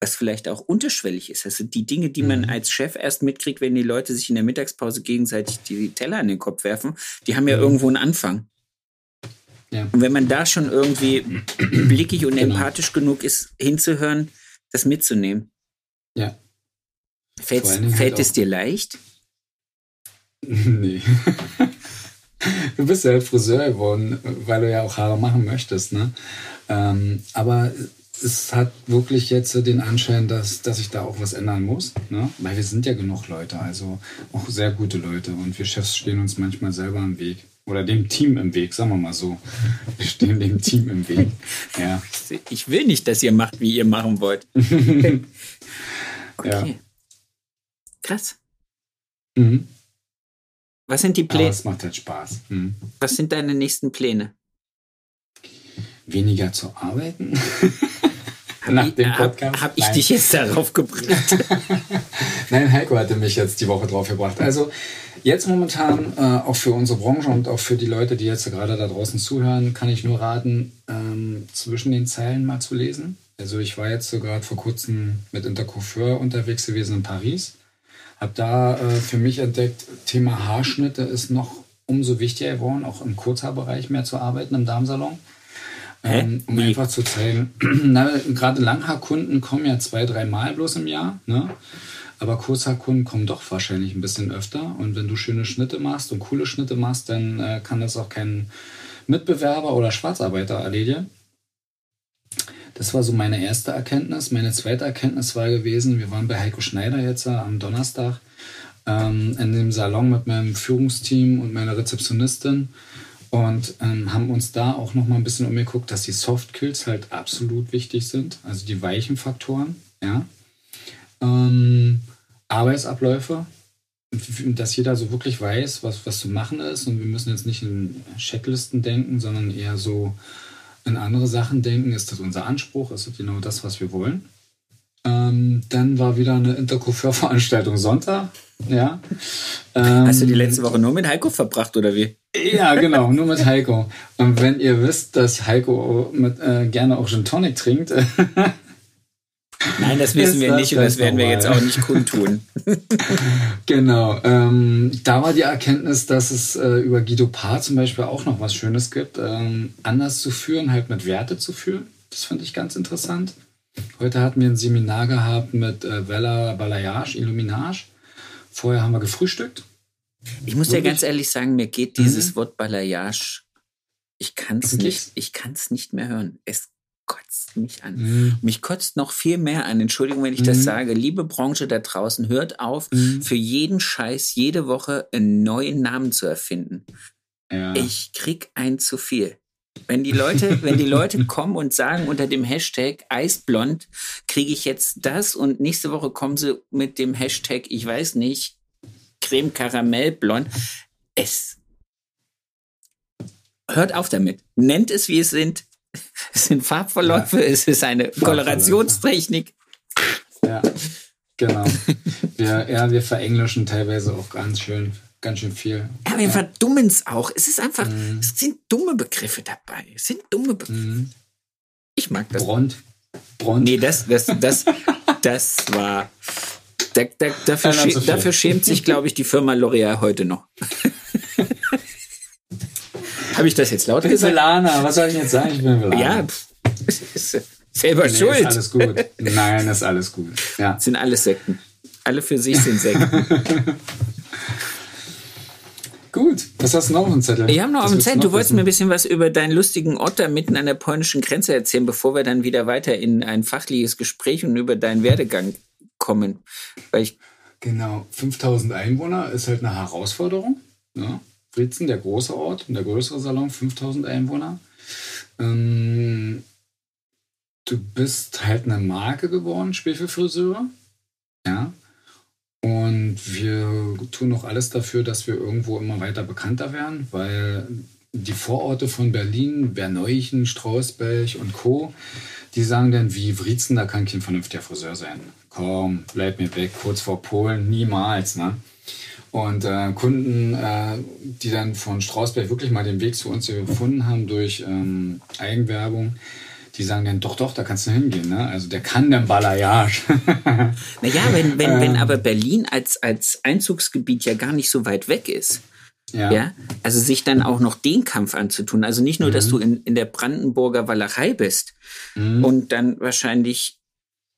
was vielleicht auch unterschwellig ist. Also die Dinge, die mhm. man als Chef erst mitkriegt, wenn die Leute sich in der Mittagspause gegenseitig die Teller an den Kopf werfen, die haben ja mhm. irgendwo einen Anfang. Ja. Und wenn man da schon irgendwie blickig und genau. empathisch genug ist, hinzuhören, das mitzunehmen. Ja. Fällt, fällt halt es dir leicht? Nee. du bist ja halt Friseur geworden, weil du ja auch Haare machen möchtest, ne? Ähm, aber es hat wirklich jetzt den Anschein, dass, dass ich da auch was ändern muss, ne? Weil wir sind ja genug Leute, also auch sehr gute Leute und wir Chefs stehen uns manchmal selber im Weg. Oder dem Team im Weg, sagen wir mal so. Wir stehen dem Team im Weg. Ja. Ich will nicht, dass ihr macht, wie ihr machen wollt. okay. Ja. Krass. Mhm. Was sind die Pläne? Es macht halt Spaß. Mhm. Was sind deine nächsten Pläne? Weniger zu arbeiten. Nach dem Podcast. Habe hab ich Nein. dich jetzt darauf gebracht? Nein, Heiko hatte mich jetzt die Woche drauf gebracht. Also jetzt momentan, äh, auch für unsere Branche und auch für die Leute, die jetzt gerade da draußen zuhören, kann ich nur raten, ähm, zwischen den Zeilen mal zu lesen. Also ich war jetzt so gerade vor kurzem mit Intercoiffeur unterwegs gewesen in Paris. Habe da äh, für mich entdeckt, Thema Haarschnitte ist noch umso wichtiger geworden, auch im Kurzhaarbereich mehr zu arbeiten im Darmsalon. Ähm, um einfach zu zeigen, gerade Langhaarkunden kommen ja zwei, drei Mal bloß im Jahr, ne? Aber Kurzhaarkunden kommen doch wahrscheinlich ein bisschen öfter. Und wenn du schöne Schnitte machst und coole Schnitte machst, dann äh, kann das auch kein Mitbewerber oder Schwarzarbeiter erledigen. Das war so meine erste Erkenntnis. Meine zweite Erkenntnis war gewesen, wir waren bei Heiko Schneider jetzt äh, am Donnerstag ähm, in dem Salon mit meinem Führungsteam und meiner Rezeptionistin und ähm, haben uns da auch noch mal ein bisschen umgeguckt, dass die Soft Kills halt absolut wichtig sind, also die weichen Faktoren, ja. Ähm, Arbeitsabläufe, dass jeder so wirklich weiß, was, was zu machen ist und wir müssen jetzt nicht in Checklisten denken, sondern eher so in andere Sachen denken. Ist das unser Anspruch? Ist das genau das, was wir wollen? Ähm, dann war wieder eine Intercoiffeur-Veranstaltung Sonntag. Ja. Ähm, Hast du die letzte Woche nur mit Heiko verbracht oder wie? Ja, genau, nur mit Heiko. Und wenn ihr wisst, dass Heiko mit, äh, gerne auch Gin Tonic trinkt. Nein, das wissen wir nicht und das werden normal. wir jetzt auch nicht kundtun. genau. Ähm, da war die Erkenntnis, dass es äh, über Guido Paar zum Beispiel auch noch was Schönes gibt, ähm, anders zu führen, halt mit Werte zu führen. Das finde ich ganz interessant. Heute hatten wir ein Seminar gehabt mit äh, Vella Balayage, Illuminage. Vorher haben wir gefrühstückt. Ich muss dir ganz ehrlich sagen, mir geht dieses mhm. Wort Balayage, ich kann es nicht, ich kann es nicht mehr hören. Es kotzt mich an. Mhm. Mich kotzt noch viel mehr an. Entschuldigung, wenn ich mhm. das sage. Liebe Branche da draußen, hört auf, mhm. für jeden Scheiß jede Woche einen neuen Namen zu erfinden. Ja. Ich krieg ein zu viel. Wenn die Leute, wenn die Leute kommen und sagen unter dem Hashtag Eisblond kriege ich jetzt das und nächste Woche kommen sie mit dem Hashtag, ich weiß nicht, Creme Karamell Blond. Es hört auf damit. Nennt es, wie es sind. Es sind Farbverläufe, ja. es ist eine Kolorationstechnik. Ja, genau. wir, ja, wir verenglischen teilweise auch ganz schön ganz schön viel. Ja, wir ja. verdummen es auch. Es ist einfach, mhm. es sind dumme Begriffe dabei. Es sind dumme Begriffe. Mhm. Ich mag das. Bront. Bront. Nee, das, das, das, das war. Da, da, dafür, schä so dafür schämt sich, glaube ich, die Firma L'Oreal heute noch. Habe ich das jetzt laut ich gesagt? Velana, was soll ich jetzt sagen? Ich bin Velana. Ja, selber nee, schuld. Ist alles gut. Nein, ist alles gut. Ja. Sind alles Sekten. Alle für sich sind Sekten. Gut, was hast du noch auf dem Zettel? Ich habe noch auf dem Zettel. Du wolltest wissen? mir ein bisschen was über deinen lustigen Ort da mitten an der polnischen Grenze erzählen, bevor wir dann wieder weiter in ein fachliches Gespräch und über deinen Werdegang kommen. Weil ich genau, 5000 Einwohner ist halt eine Herausforderung. Ja. Fritzen, der große Ort und der größere Salon, 5000 Einwohner. Ähm, du bist halt eine Marke geworden, Spielfilfriseure. Ja. Und wir tun auch alles dafür, dass wir irgendwo immer weiter bekannter werden, weil die Vororte von Berlin, Berneuchen, Strausberg und Co., die sagen dann, wie Wriezen, da kann kein vernünftiger Friseur sein. Komm, bleib mir weg, kurz vor Polen, niemals. Ne? Und äh, Kunden, äh, die dann von Strausberg wirklich mal den Weg zu uns gefunden haben durch ähm, Eigenwerbung, die sagen dann, doch, doch, da kannst du hingehen. Ne? Also der kann den Balayage. naja, wenn, wenn, ähm, wenn aber Berlin als, als Einzugsgebiet ja gar nicht so weit weg ist. Ja. ja. Also sich dann auch noch den Kampf anzutun. Also nicht nur, mhm. dass du in, in der Brandenburger Walachei bist mhm. und dann wahrscheinlich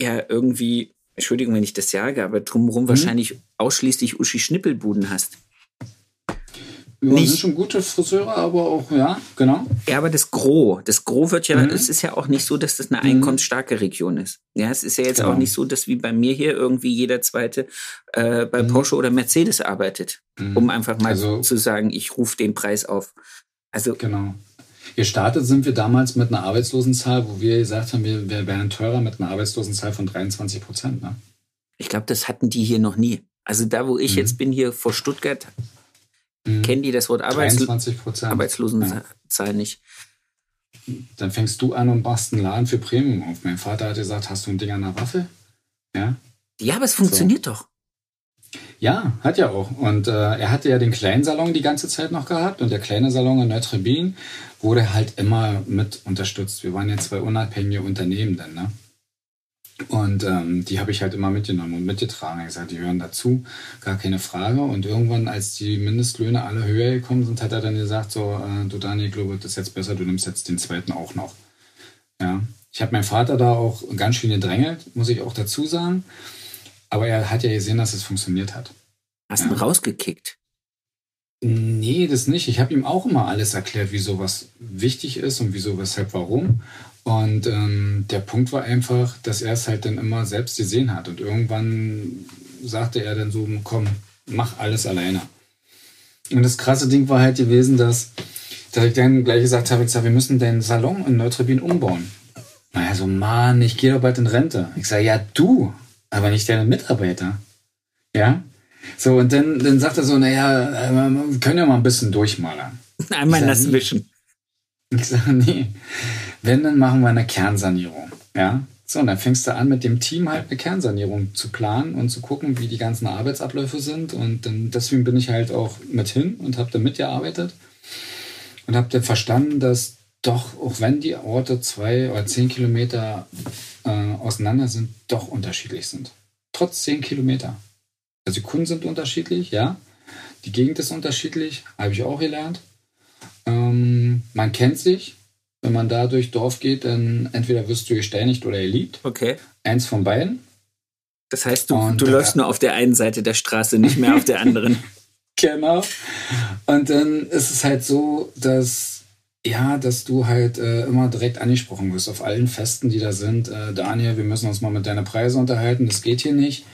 ja irgendwie, Entschuldigung, wenn ich das sage, aber drumherum mhm. wahrscheinlich ausschließlich Uschi Schnippelbuden hast. Ja, nicht, sind schon gute Friseure, aber auch, ja, genau. Ja, aber das Gros, das Gros wird ja, mhm. es ist ja auch nicht so, dass das eine mhm. einkommensstarke Region ist. Ja, es ist ja jetzt genau. auch nicht so, dass wie bei mir hier irgendwie jeder Zweite äh, bei mhm. Porsche oder Mercedes arbeitet, mhm. um einfach mal also, zu sagen, ich rufe den Preis auf. Also, genau. Gestartet sind wir damals mit einer Arbeitslosenzahl, wo wir gesagt haben, wir, wir wären teurer mit einer Arbeitslosenzahl von 23 Prozent. Ne? Ich glaube, das hatten die hier noch nie. Also da, wo ich mhm. jetzt bin, hier vor Stuttgart, Mhm. Kennen die das Wort Arbeitslo Arbeitslosenzahl nicht? Dann fängst du an und machst einen Laden für Premium auf. Mein Vater hat gesagt, hast du ein Ding an der Waffe? Ja. Ja, aber es funktioniert so. doch. Ja, hat ja auch. Und äh, er hatte ja den kleinen Salon die ganze Zeit noch gehabt und der kleine Salon in Neutrabin wurde halt immer mit unterstützt. Wir waren ja zwei unabhängige Unternehmen dann, ne? Und ähm, die habe ich halt immer mitgenommen und mitgetragen. Ich gesagt, die hören dazu, gar keine Frage. Und irgendwann, als die Mindestlöhne alle höher gekommen sind, hat er dann gesagt, so, äh, du Daniel, ich glaube, das ist jetzt besser, du nimmst jetzt den zweiten auch noch. Ja. Ich habe meinen Vater da auch ganz schön gedrängelt, muss ich auch dazu sagen. Aber er hat ja gesehen, dass es funktioniert hat. Hast du ihn rausgekickt? Nee, das nicht. Ich habe ihm auch immer alles erklärt, wieso was wichtig ist und wieso, weshalb, warum. Und ähm, der Punkt war einfach, dass er es halt dann immer selbst gesehen hat. Und irgendwann sagte er dann so, komm, mach alles alleine. Und das krasse Ding war halt gewesen, dass, dass ich dann gleich gesagt habe, ich sag, wir müssen den Salon in Neutrebin umbauen. Naja, so, Mann, ich gehe doch bald in Rente. Ich sage, ja, du, aber nicht deine Mitarbeiter. Ja? So, und dann, dann sagt er so, naja, äh, wir können ja mal ein bisschen durchmalern. Einmal nass nee. wischen. Ich sage, nee, wenn, dann machen wir eine Kernsanierung. Ja? So, und dann fängst du an, mit dem Team halt eine Kernsanierung zu planen und zu gucken, wie die ganzen Arbeitsabläufe sind. Und dann, deswegen bin ich halt auch mit hin und habe da mitgearbeitet und habe dann verstanden, dass doch, auch wenn die Orte zwei oder zehn Kilometer äh, auseinander sind, doch unterschiedlich sind. Trotz zehn Kilometer. Also die Kunden sind unterschiedlich, ja. Die Gegend ist unterschiedlich, habe ich auch gelernt. Ähm, man kennt sich. Wenn man da durch Dorf geht, dann entweder wirst du gesteinigt oder geliebt. Okay. Eins von beiden. Das heißt, du, Und du läufst nur auf der einen Seite der Straße, nicht mehr auf der anderen. Genau. Und dann ist es halt so, dass ja, dass du halt äh, immer direkt angesprochen wirst auf allen Festen, die da sind. Äh, Daniel, wir müssen uns mal mit deiner Preise unterhalten, das geht hier nicht.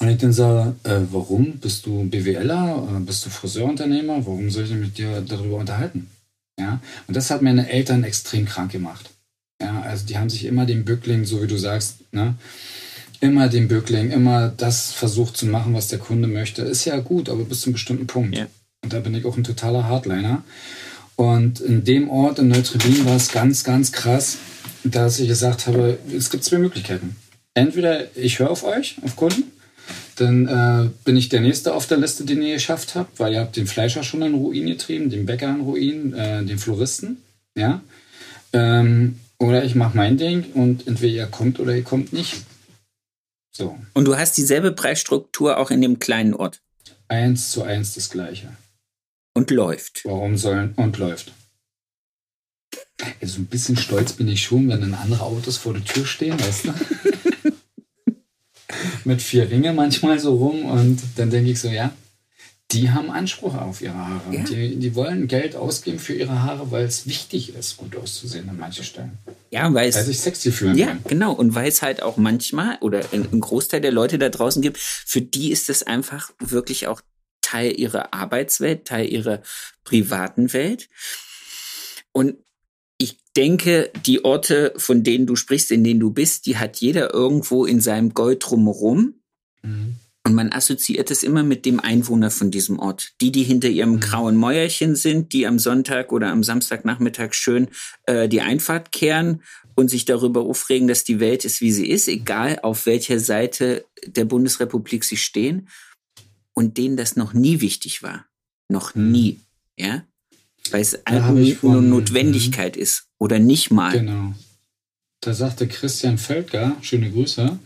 Und ich dann sage, äh, warum? Bist du BWLer? Äh, bist du Friseurunternehmer? Warum soll ich mich mit dir darüber unterhalten? Ja, und das hat meine Eltern extrem krank gemacht. Ja, also die haben sich immer den Bückling, so wie du sagst, ne, immer den Bückling, immer das versucht zu machen, was der Kunde möchte. Ist ja gut, aber bis zu einem bestimmten Punkt. Ja. Und da bin ich auch ein totaler Hardliner. Und in dem Ort in Neutrebin war es ganz, ganz krass, dass ich gesagt habe, es gibt zwei Möglichkeiten. Entweder ich höre auf euch, auf Kunden, dann äh, bin ich der Nächste auf der Liste, den ihr geschafft habt, weil ihr habt den Fleischer schon in Ruin getrieben, den Bäcker in Ruin, äh, den Floristen, ja. Ähm, oder ich mache mein Ding und entweder ihr kommt oder ihr kommt nicht. So, Und du hast dieselbe Preisstruktur auch in dem kleinen Ort. eins zu eins das Gleiche. Und läuft. Warum sollen und läuft. Also ein bisschen stolz bin ich schon, wenn dann andere Autos vor der Tür stehen, weißt du? Mit vier Ringe manchmal so rum und dann denke ich so, ja, die haben Anspruch auf ihre Haare. Ja. Die, die wollen Geld ausgeben für ihre Haare, weil es wichtig ist, gut auszusehen an manchen Stellen. Ja, weil Weil es. sich sexy fühlen Ja, wollen. genau. Und weil es halt auch manchmal oder ein ein Großteil der Leute da draußen gibt, für die ist es einfach wirklich auch Teil ihrer Arbeitswelt, Teil ihrer privaten Welt. Und ich denke, die Orte, von denen du sprichst, in denen du bist, die hat jeder irgendwo in seinem Gold drumherum. Mhm. Und man assoziiert es immer mit dem Einwohner von diesem Ort. Die, die hinter ihrem grauen Mäuerchen sind, die am Sonntag oder am Samstagnachmittag schön äh, die Einfahrt kehren und sich darüber aufregen, dass die Welt ist, wie sie ist, egal auf welcher Seite der Bundesrepublik sie stehen. Und denen das noch nie wichtig war. Noch nie. Ja? Weil es einfach ich nur Notwendigkeit ist. Oder nicht mal. Genau. Da sagte Christian Völker, schöne Grüße,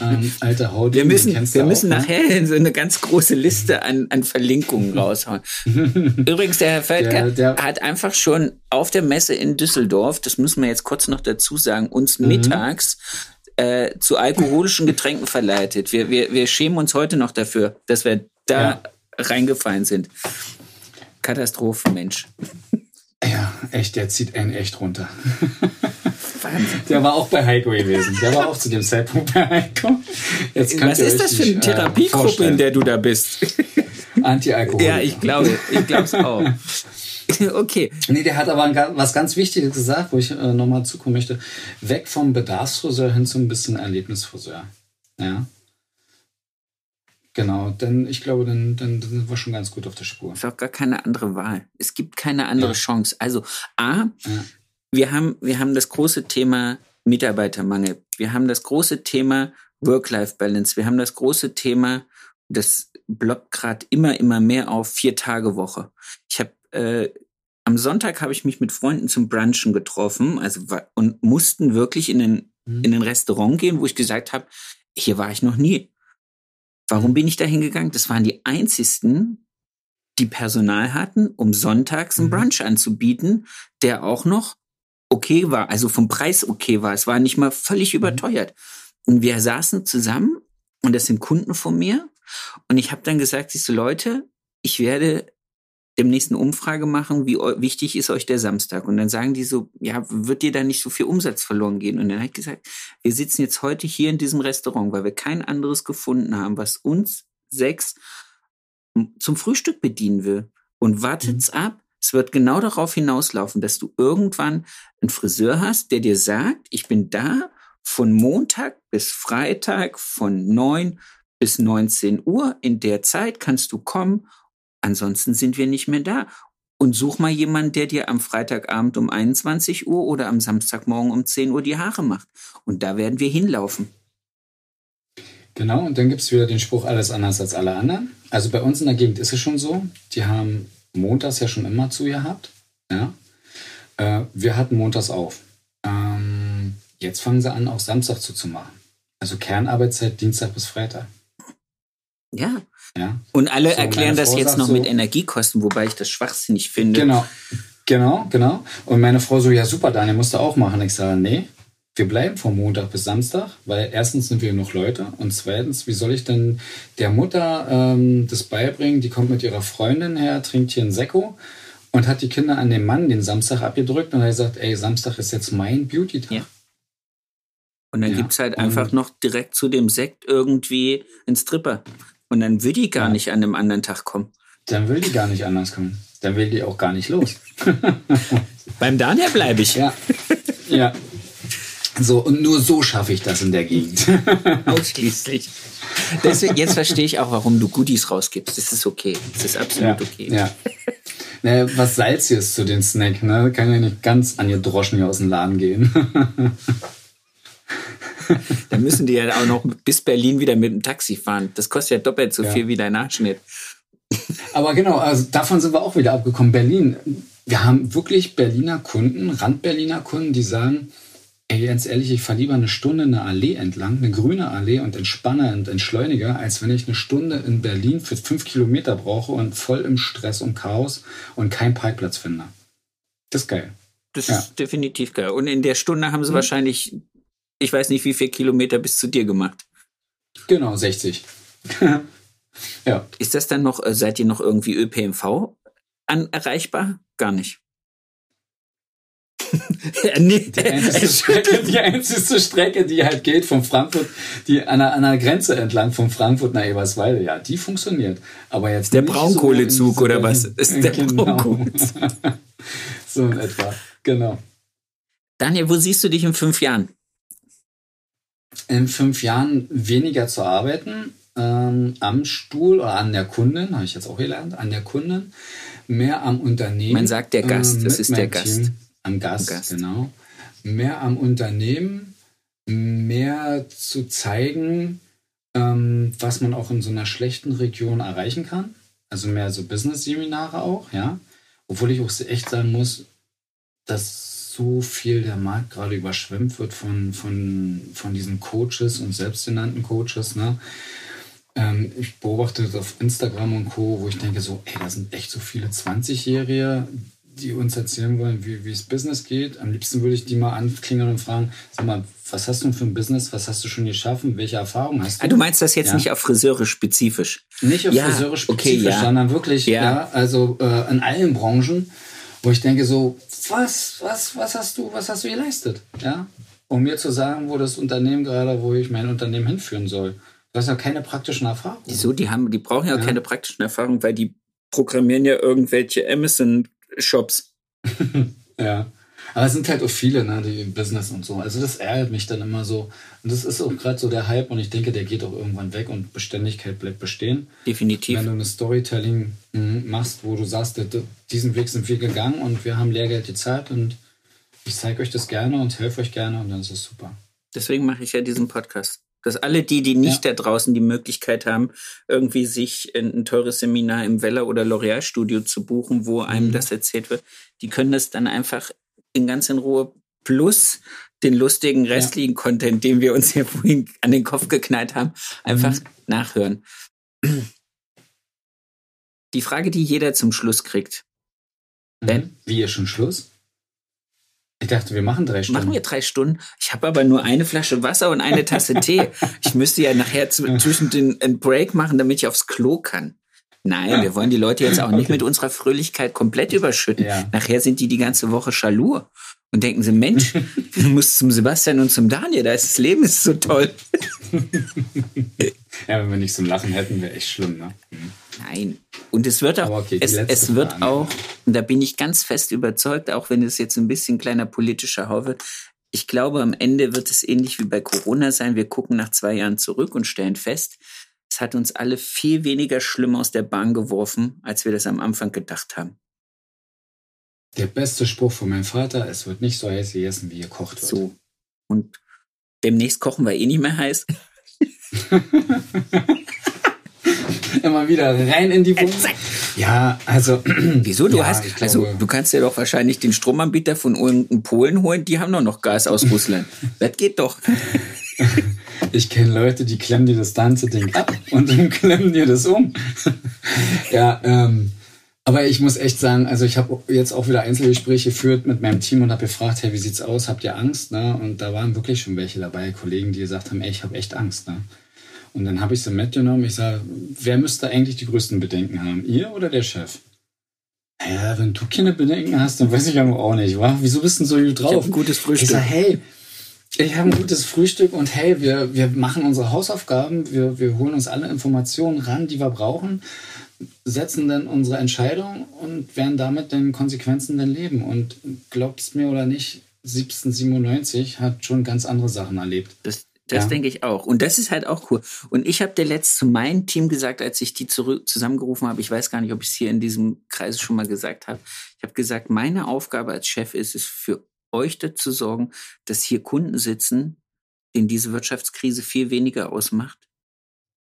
ähm, alter Haudi. Wir müssen, wir auch, müssen ne? nachher so eine ganz große Liste an, an Verlinkungen raushauen. Übrigens, der Herr Feldker Der- der- hat einfach schon auf der Messe in Düsseldorf, das müssen wir jetzt kurz noch dazu sagen, uns Mhm. mittags äh, zu alkoholischen Getränken verleitet. Wir, wir, wir schämen uns heute noch dafür, dass wir da Ja. reingefallen sind. Katastrophe, Mensch. Ja, echt, der zieht einen echt runter. Wahnsinn. Der war auch bei Heiko gewesen. Der war auch zu dem Zeitpunkt bei Heiko. Jetzt Was ist das für eine Therapiegruppe, in der du da bist? Anti-Alkohol. ja, ich glaube, ich glaube es auch. Okay. Nee, der hat aber ein, was ganz Wichtiges gesagt, wo ich äh, nochmal zukommen möchte. Weg vom Bedarfsfriseur hin zu ein bisschen Erlebnisfriseur. Ja. Genau, denn ich glaube, dann, dann, dann sind wir schon ganz gut auf der Spur. Es ist auch gar keine andere Wahl. Es gibt keine andere Ja. Chance. Also, A, Ja. wir, haben, wir haben das große Thema Mitarbeitermangel. Wir haben das große Thema Work-Life-Balance. Wir haben das große Thema, das blockt gerade immer, immer mehr auf vier Tage Woche. Ich habe äh, am Sonntag habe ich mich mit Freunden zum Brunchen getroffen, also und mussten wirklich in den Mhm. in den Restaurant gehen, wo ich gesagt habe, hier war ich noch nie. Warum bin ich da hingegangen? Das waren die einzigsten, die Personal hatten, um sonntags einen Mhm. Brunch anzubieten, der auch noch okay war, also vom Preis okay war. Es war nicht mal völlig mhm. überteuert. Und wir saßen zusammen und das sind Kunden von mir. Und ich habe dann gesagt, siehst du Leute, ich werde demnächst eine Umfrage machen, wie wichtig ist euch der Samstag? Und dann sagen die so, ja, wird dir da nicht so viel Umsatz verloren gehen? Und dann habe ich gesagt, wir sitzen jetzt heute hier in diesem Restaurant, weil wir kein anderes gefunden haben, was uns sechs zum Frühstück bedienen will. Und wartet's mhm. ab. Es wird genau darauf hinauslaufen, dass du irgendwann einen Friseur hast, der dir sagt, ich bin da von Montag bis Freitag von neun bis 19 Uhr. In der Zeit kannst du kommen Ansonsten sind wir nicht mehr da. Und such mal jemanden, der dir am Freitagabend um 21 Uhr oder am Samstagmorgen um 10 Uhr die Haare macht. Und da werden wir hinlaufen. Genau, und dann gibt es wieder den Spruch, alles anders als alle anderen. Also bei uns in der Gegend ist es schon so, die haben montags ja schon immer zu gehabt. Ja? Äh, wir hatten montags auf. Ähm, jetzt fangen sie an, auch Samstag zuzumachen. Also Kernarbeitszeit Dienstag bis Freitag. Ja, ja. Und alle so, erklären das jetzt noch so, mit Energiekosten, wobei ich das schwachsinnig finde. Genau, genau, genau. Und meine Frau so, ja super, Daniel, musst du auch machen. Ich sage, nee, wir bleiben von Montag bis Samstag, weil erstens sind wir noch Leute und zweitens, wie soll ich denn der Mutter ähm, das beibringen? Die kommt mit ihrer Freundin her, trinkt hier ein Sekko und hat die Kinder an den Mann den Samstag abgedrückt und er sagt, ey, Samstag ist jetzt mein Beauty-Tag. Ja. Und dann ja. gibt es halt einfach noch direkt zu dem Sekt irgendwie einen Stripper. Und dann will die gar ja. nicht an einem anderen Tag kommen. Dann will die gar nicht anders kommen. Dann will die auch gar nicht los. Beim Daniel bleibe ich. Ja. Ja. So, und nur so schaffe ich das in der Gegend. Ausschließlich. Deswegen, jetzt verstehe ich auch, warum du Goodies rausgibst. Das ist okay. Das ist absolut ja, okay. Ja. Naja, was Salziges zu den Snack, ne? Kann ja nicht ganz an ihr Droschen hier aus dem Laden gehen. Dann müssen die ja auch noch bis Berlin wieder mit dem Taxi fahren. Das kostet ja doppelt so ja. viel wie dein Nachschnitt. Aber genau, also davon sind wir auch wieder abgekommen. Berlin. Wir haben wirklich Berliner Kunden, Randberliner Kunden, die sagen, ey, ganz ehrlich, ich fahre lieber eine Stunde eine Allee entlang, eine grüne Allee und entspanne und entschleunige, als wenn ich eine Stunde in Berlin für fünf Kilometer brauche und voll im Stress und Chaos und keinen Parkplatz finde. Das ist geil. Das ja. ist definitiv geil. Und in der Stunde haben sie mhm. wahrscheinlich ich weiß nicht, wie viele Kilometer bis zu dir gemacht. Genau, 60. ja. Ist das dann noch, äh, seid ihr noch irgendwie ÖPNV an, erreichbar? Gar nicht. nee, die, einzige Strecke, die einzige Strecke, die halt geht von Frankfurt, die an der, an der Grenze entlang von Frankfurt nach Eberswalde, ja, die funktioniert. Aber jetzt der Braunkohlezug so oder was? Ist der genau. Braunkohlezug? so in etwa, genau. Daniel, wo siehst du dich in fünf Jahren? In fünf Jahren weniger zu arbeiten ähm, am Stuhl oder an der Kundin, habe ich jetzt auch gelernt, an der Kundin, mehr am Unternehmen. Man sagt der Gast, äh, das ist der Gast. Team, am Gast, Gast, genau. Mehr am Unternehmen, mehr zu zeigen, ähm, was man auch in so einer schlechten Region erreichen kann. Also mehr so Business-Seminare auch, ja. Obwohl ich auch echt sagen muss, dass so viel der Markt gerade überschwemmt wird von, von, von diesen Coaches und selbstgenannten Coaches. Ne? Ähm, ich beobachte das auf Instagram und Co., wo ich denke so, ey, da sind echt so viele 20-Jährige, die uns erzählen wollen, wie, es Business geht. Am liebsten würde ich die mal anklingeln und fragen, sag mal, was hast du für ein Business? Was hast du schon geschaffen? Welche Erfahrungen hast du? Ah, du meinst das jetzt ja. nicht auf Friseure spezifisch? Nicht auf ja, Friseure spezifisch, okay, ja. sondern wirklich, ja, also äh, in allen Branchen, wo ich denke so, was, was, was hast du, was hast du geleistet? Ja? Um mir zu sagen, wo das Unternehmen gerade, wo ich mein Unternehmen hinführen soll. Du hast ja keine praktischen Erfahrungen. Wieso? Die haben, die brauchen ja, ja. keine praktischen Erfahrungen, weil die programmieren ja irgendwelche Amazon-Shops. ja. Aber es sind halt auch viele, ne, die im Business und so. Also das ärgert mich dann immer so. Und das ist auch gerade so der Hype und ich denke, der geht auch irgendwann weg und Beständigkeit bleibt bestehen. Definitiv. Wenn du eine Storytelling mhm, machst, wo du sagst, diesen Weg sind wir gegangen und wir haben Lehrgeld gezahlt und ich zeige euch das gerne und helfe euch gerne und dann ist es super. Deswegen mache ich ja diesen Podcast. Dass alle die, die nicht ja. da draußen die Möglichkeit haben, irgendwie sich ein, teures Seminar im Weller oder L'Oreal Studio zu buchen, wo einem mhm. das erzählt wird, die können das dann einfach in ganz in Ruhe plus den lustigen restlichen ja. Content, den wir uns hier vorhin an den Kopf geknallt haben, einfach mhm. nachhören. Die Frage, die jeder zum Schluss kriegt. Mhm. Wie ihr schon Schluss? Ich dachte, wir machen drei Stunden. Machen wir drei Stunden. Ich habe aber nur eine Flasche Wasser und eine Tasse Tee. Ich müsste ja nachher zwischen den einen Break machen, damit ich aufs Klo kann. Nein, ja. wir wollen die Leute jetzt auch okay. nicht mit unserer Fröhlichkeit komplett überschütten. Ja. Nachher sind die die ganze Woche schalur und denken sie, Mensch, du musst zum Sebastian und zum Daniel, da ist das Leben ist so toll. ja, wenn wir nicht zum Lachen hätten, wäre echt schlimm, ne? Mhm. Nein. Und es wird auch, okay, es, es wird Frage. auch, und da bin ich ganz fest überzeugt, auch wenn es jetzt ein bisschen kleiner politischer Hau wird, ich glaube, am Ende wird es ähnlich wie bei Corona sein. Wir gucken nach zwei Jahren zurück und stellen fest, es hat uns alle viel weniger schlimm aus der Bahn geworfen, als wir das am Anfang gedacht haben. Der beste Spruch von meinem Vater, es wird nicht so heiß gegessen, wie gekocht wird. So. Und demnächst kochen wir eh nicht mehr heiß. Immer wieder rein in die Wunde. Ja, also. Wieso? Du ja, hast, also du kannst ja doch wahrscheinlich den Stromanbieter von irgendeinem Polen holen, die haben doch noch Gas aus Russland. das geht doch. Ich kenne Leute, die klemmen dir das ganze Ding ab und dann klemmen dir das um. ja, ähm, aber ich muss echt sagen, also ich habe jetzt auch wieder Einzelgespräche geführt mit meinem Team und habe gefragt, hey, wie sieht's aus? Habt ihr Angst? Ne? Und da waren wirklich schon welche dabei, Kollegen, die gesagt haben, ey, ich habe echt Angst. Ne? Und dann habe ich sie mitgenommen. Ich sage, wer müsste eigentlich die größten Bedenken haben? Ihr oder der Chef? Ja, wenn du keine Bedenken hast, dann weiß ich aber auch nicht, wa? Wieso bist du so gut drauf? Ich ein gutes Frühstück. Ich sage, hey, ich habe ein gutes Frühstück und hey, wir, wir machen unsere Hausaufgaben, wir, wir holen uns alle Informationen ran, die wir brauchen, setzen dann unsere Entscheidung und werden damit den Konsequenzen dann leben. Und glaubst mir oder nicht, 1797 hat schon ganz andere Sachen erlebt. Das, das ja. denke ich auch. Und das ist halt auch cool. Und ich habe der letzte zu meinem Team gesagt, als ich die zusammengerufen habe, ich weiß gar nicht, ob ich es hier in diesem Kreis schon mal gesagt habe. Ich habe gesagt, meine Aufgabe als Chef ist es für euch dazu sorgen, dass hier Kunden sitzen, denen diese Wirtschaftskrise viel weniger ausmacht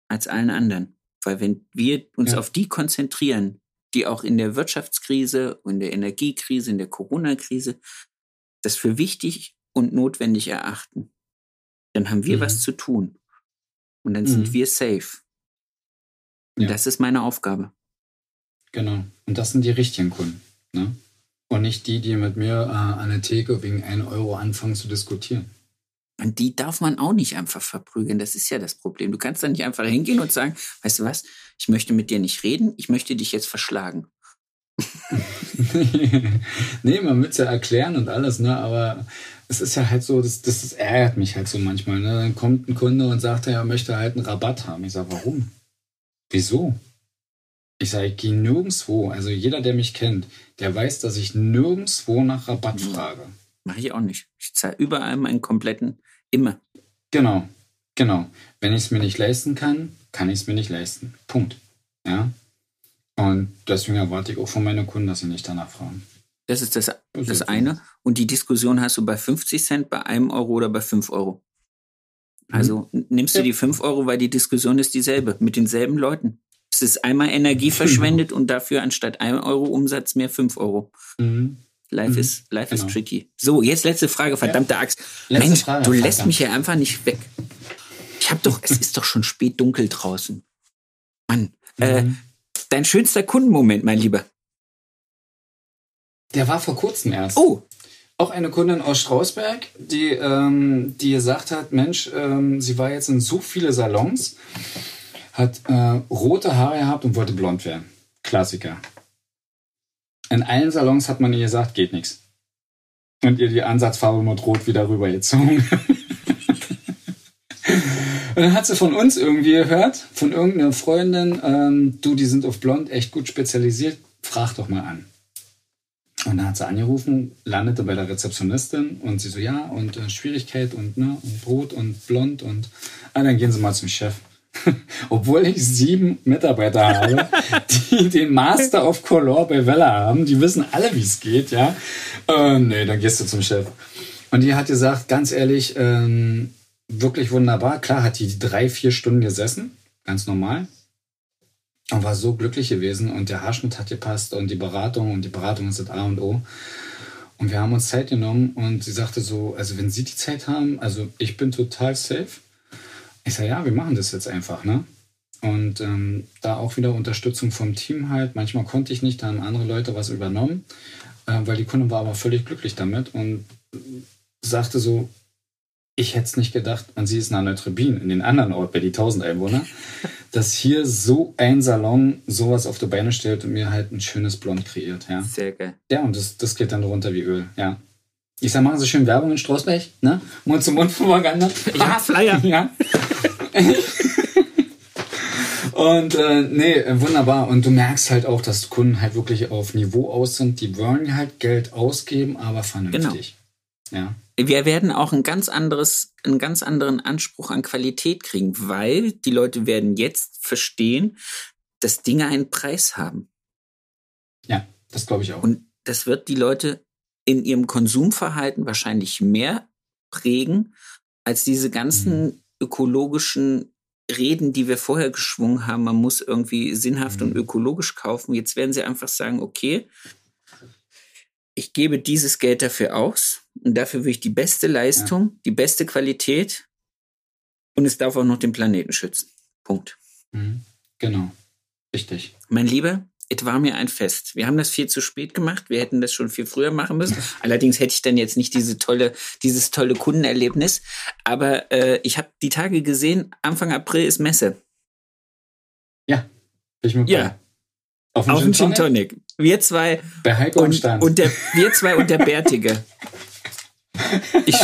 als allen anderen. Weil wenn wir uns ja. auf die konzentrieren, die auch in der Wirtschaftskrise, in der Energiekrise, in der Corona-Krise das für wichtig und notwendig erachten, dann haben wir mhm. was zu tun. Und dann mhm. sind wir safe. Und ja. das ist meine Aufgabe. Genau. Und das sind die richtigen Kunden. Ne? Und nicht die, die mit mir äh, an der Theke wegen 1 Euro anfangen zu diskutieren. Und die darf man auch nicht einfach verprügeln. Das ist ja das Problem. Du kannst dann nicht einfach hingehen und sagen, weißt du was, ich möchte mit dir nicht reden, ich möchte dich jetzt verschlagen. nee, man will es ja erklären und alles, ne? Aber es ist ja halt so, das, das, das ärgert mich halt so manchmal. Ne? Dann kommt ein Kunde und sagt, er möchte halt einen Rabatt haben. Ich sage, warum? Wieso? Ich sage, ich gehe nirgendwo. Also jeder, der mich kennt, der weiß, dass ich nirgendwo nach Rabatt mhm. frage. Mache ich auch nicht. Ich zahle überall meinen kompletten, immer. Genau, genau. Wenn ich es mir nicht leisten kann, kann ich es mir nicht leisten. Punkt. Ja. Und deswegen erwarte ich auch von meinen Kunden, dass sie nicht danach fragen. Das ist das, das eine. Und die Diskussion hast du bei 50 Cent, bei einem Euro oder bei 5 Euro. Also mhm. nimmst du die 5 Euro, weil die Diskussion ist dieselbe, mit denselben Leuten. Es ist einmal Energie verschwendet und dafür anstatt 1 Euro Umsatz mehr 5 Euro. Mhm. Life, mhm. is, life genau. is tricky. So, jetzt letzte Frage, verdammte ja. Axt. Letzte Mensch, Frage, du verdammt. lässt mich hier einfach nicht weg. Ich hab doch, es ist doch schon spät dunkel draußen. Mann, äh, mhm. äh, dein schönster Kundenmoment, mein Lieber. Der war vor kurzem erst. Oh. Auch eine Kundin aus Strausberg, die, ähm, die gesagt hat, Mensch, ähm, sie war jetzt in so viele Salons, hat äh, rote Haare gehabt und wollte blond werden. Klassiker. In allen Salons hat man ihr gesagt, geht nichts. Und ihr die Ansatzfarbe mit Rot wieder rübergezogen. Und dann hat sie von uns irgendwie gehört, von irgendeiner Freundin, ähm, du, die sind auf blond echt gut spezialisiert, frag doch mal an. Und dann hat sie angerufen, landete bei der Rezeptionistin und sie so, ja, und äh, Schwierigkeit und, ne, und rot und blond und ah, dann gehen Sie mal zum Chef. Obwohl ich sieben Mitarbeiter habe, die den Master of Color bei Wella haben, die wissen alle, wie es geht, ja. Äh, nee, dann gehst du zum Chef. Und die hat gesagt, ganz ehrlich, ähm, wirklich wunderbar. Klar hat die drei, vier Stunden gesessen, ganz normal und war so glücklich gewesen und der Haarschnitt hat gepasst und die Beratung und die Beratung ist das A und O. Und wir haben uns Zeit genommen und sie sagte so, also wenn Sie die Zeit haben, also ich bin total safe. Ich sage, ja, wir machen das jetzt einfach, ne? Und ähm, da auch wieder Unterstützung vom Team halt. Manchmal konnte ich nicht, da haben andere Leute was übernommen. äh, weil die Kundin war aber völlig glücklich damit und sagte so, ich hätte es nicht gedacht, und sie ist nach Neutrebin, in den anderen Ort bei die 1000 Einwohner, dass hier so ein Salon sowas auf die Beine stellt und mir halt ein schönes Blond kreiert. Ja, Sehr geil. ja und das, das geht dann runter wie Öl. Ja. Ich sag, machen Sie schön Werbung in Strausberg, ne? Mund-zu-Mund-Propaganda. Ja, Flyer. Ja. Und äh, nee, wunderbar. Und du merkst halt auch, dass Kunden halt wirklich auf Niveau aus sind. Die wollen halt Geld ausgeben, aber vernünftig. Ja. Wir werden auch ein ganz anderes, einen ganz anderen Anspruch an Qualität kriegen, weil die Leute werden jetzt verstehen, dass Dinge einen Preis haben. Ja, das glaube ich auch. Und das wird die Leute in ihrem Konsumverhalten wahrscheinlich mehr prägen als diese ganzen ökologischen Reden, die wir vorher geschwungen haben. Man muss irgendwie sinnhaft und ökologisch kaufen. Jetzt werden sie einfach sagen, okay, ich gebe dieses Geld dafür aus und dafür will ich die beste Leistung, die beste Qualität und es darf auch noch den Planeten schützen. Punkt. Mhm. Genau. Richtig. Mein Lieber, es war mir ein Fest. Wir haben das viel zu spät gemacht. Wir hätten das schon viel früher machen müssen. Allerdings hätte ich dann jetzt nicht diese tolle, dieses tolle Kundenerlebnis. Aber äh, ich habe die Tage gesehen, Anfang April ist Messe. Ja. Ich mit Ja. Auf dem Gin Tonic. Wir zwei Bei Heiko und, und der, wir zwei und der Bärtige. Ich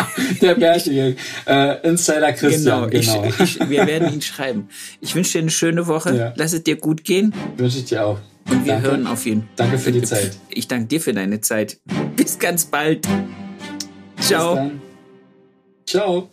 der Bärtige. Äh, Insider Christian, genau, genau. Ich, ich, wir werden ihn schreiben. Ich wünsche dir eine schöne Woche. Ja. Lass es dir gut gehen Wünsche ich dir auch. und wir Danke. hören auf ihn. Danke für die Zeit. Ich danke dir für deine Zeit. Bis ganz bald. Ciao. Ciao.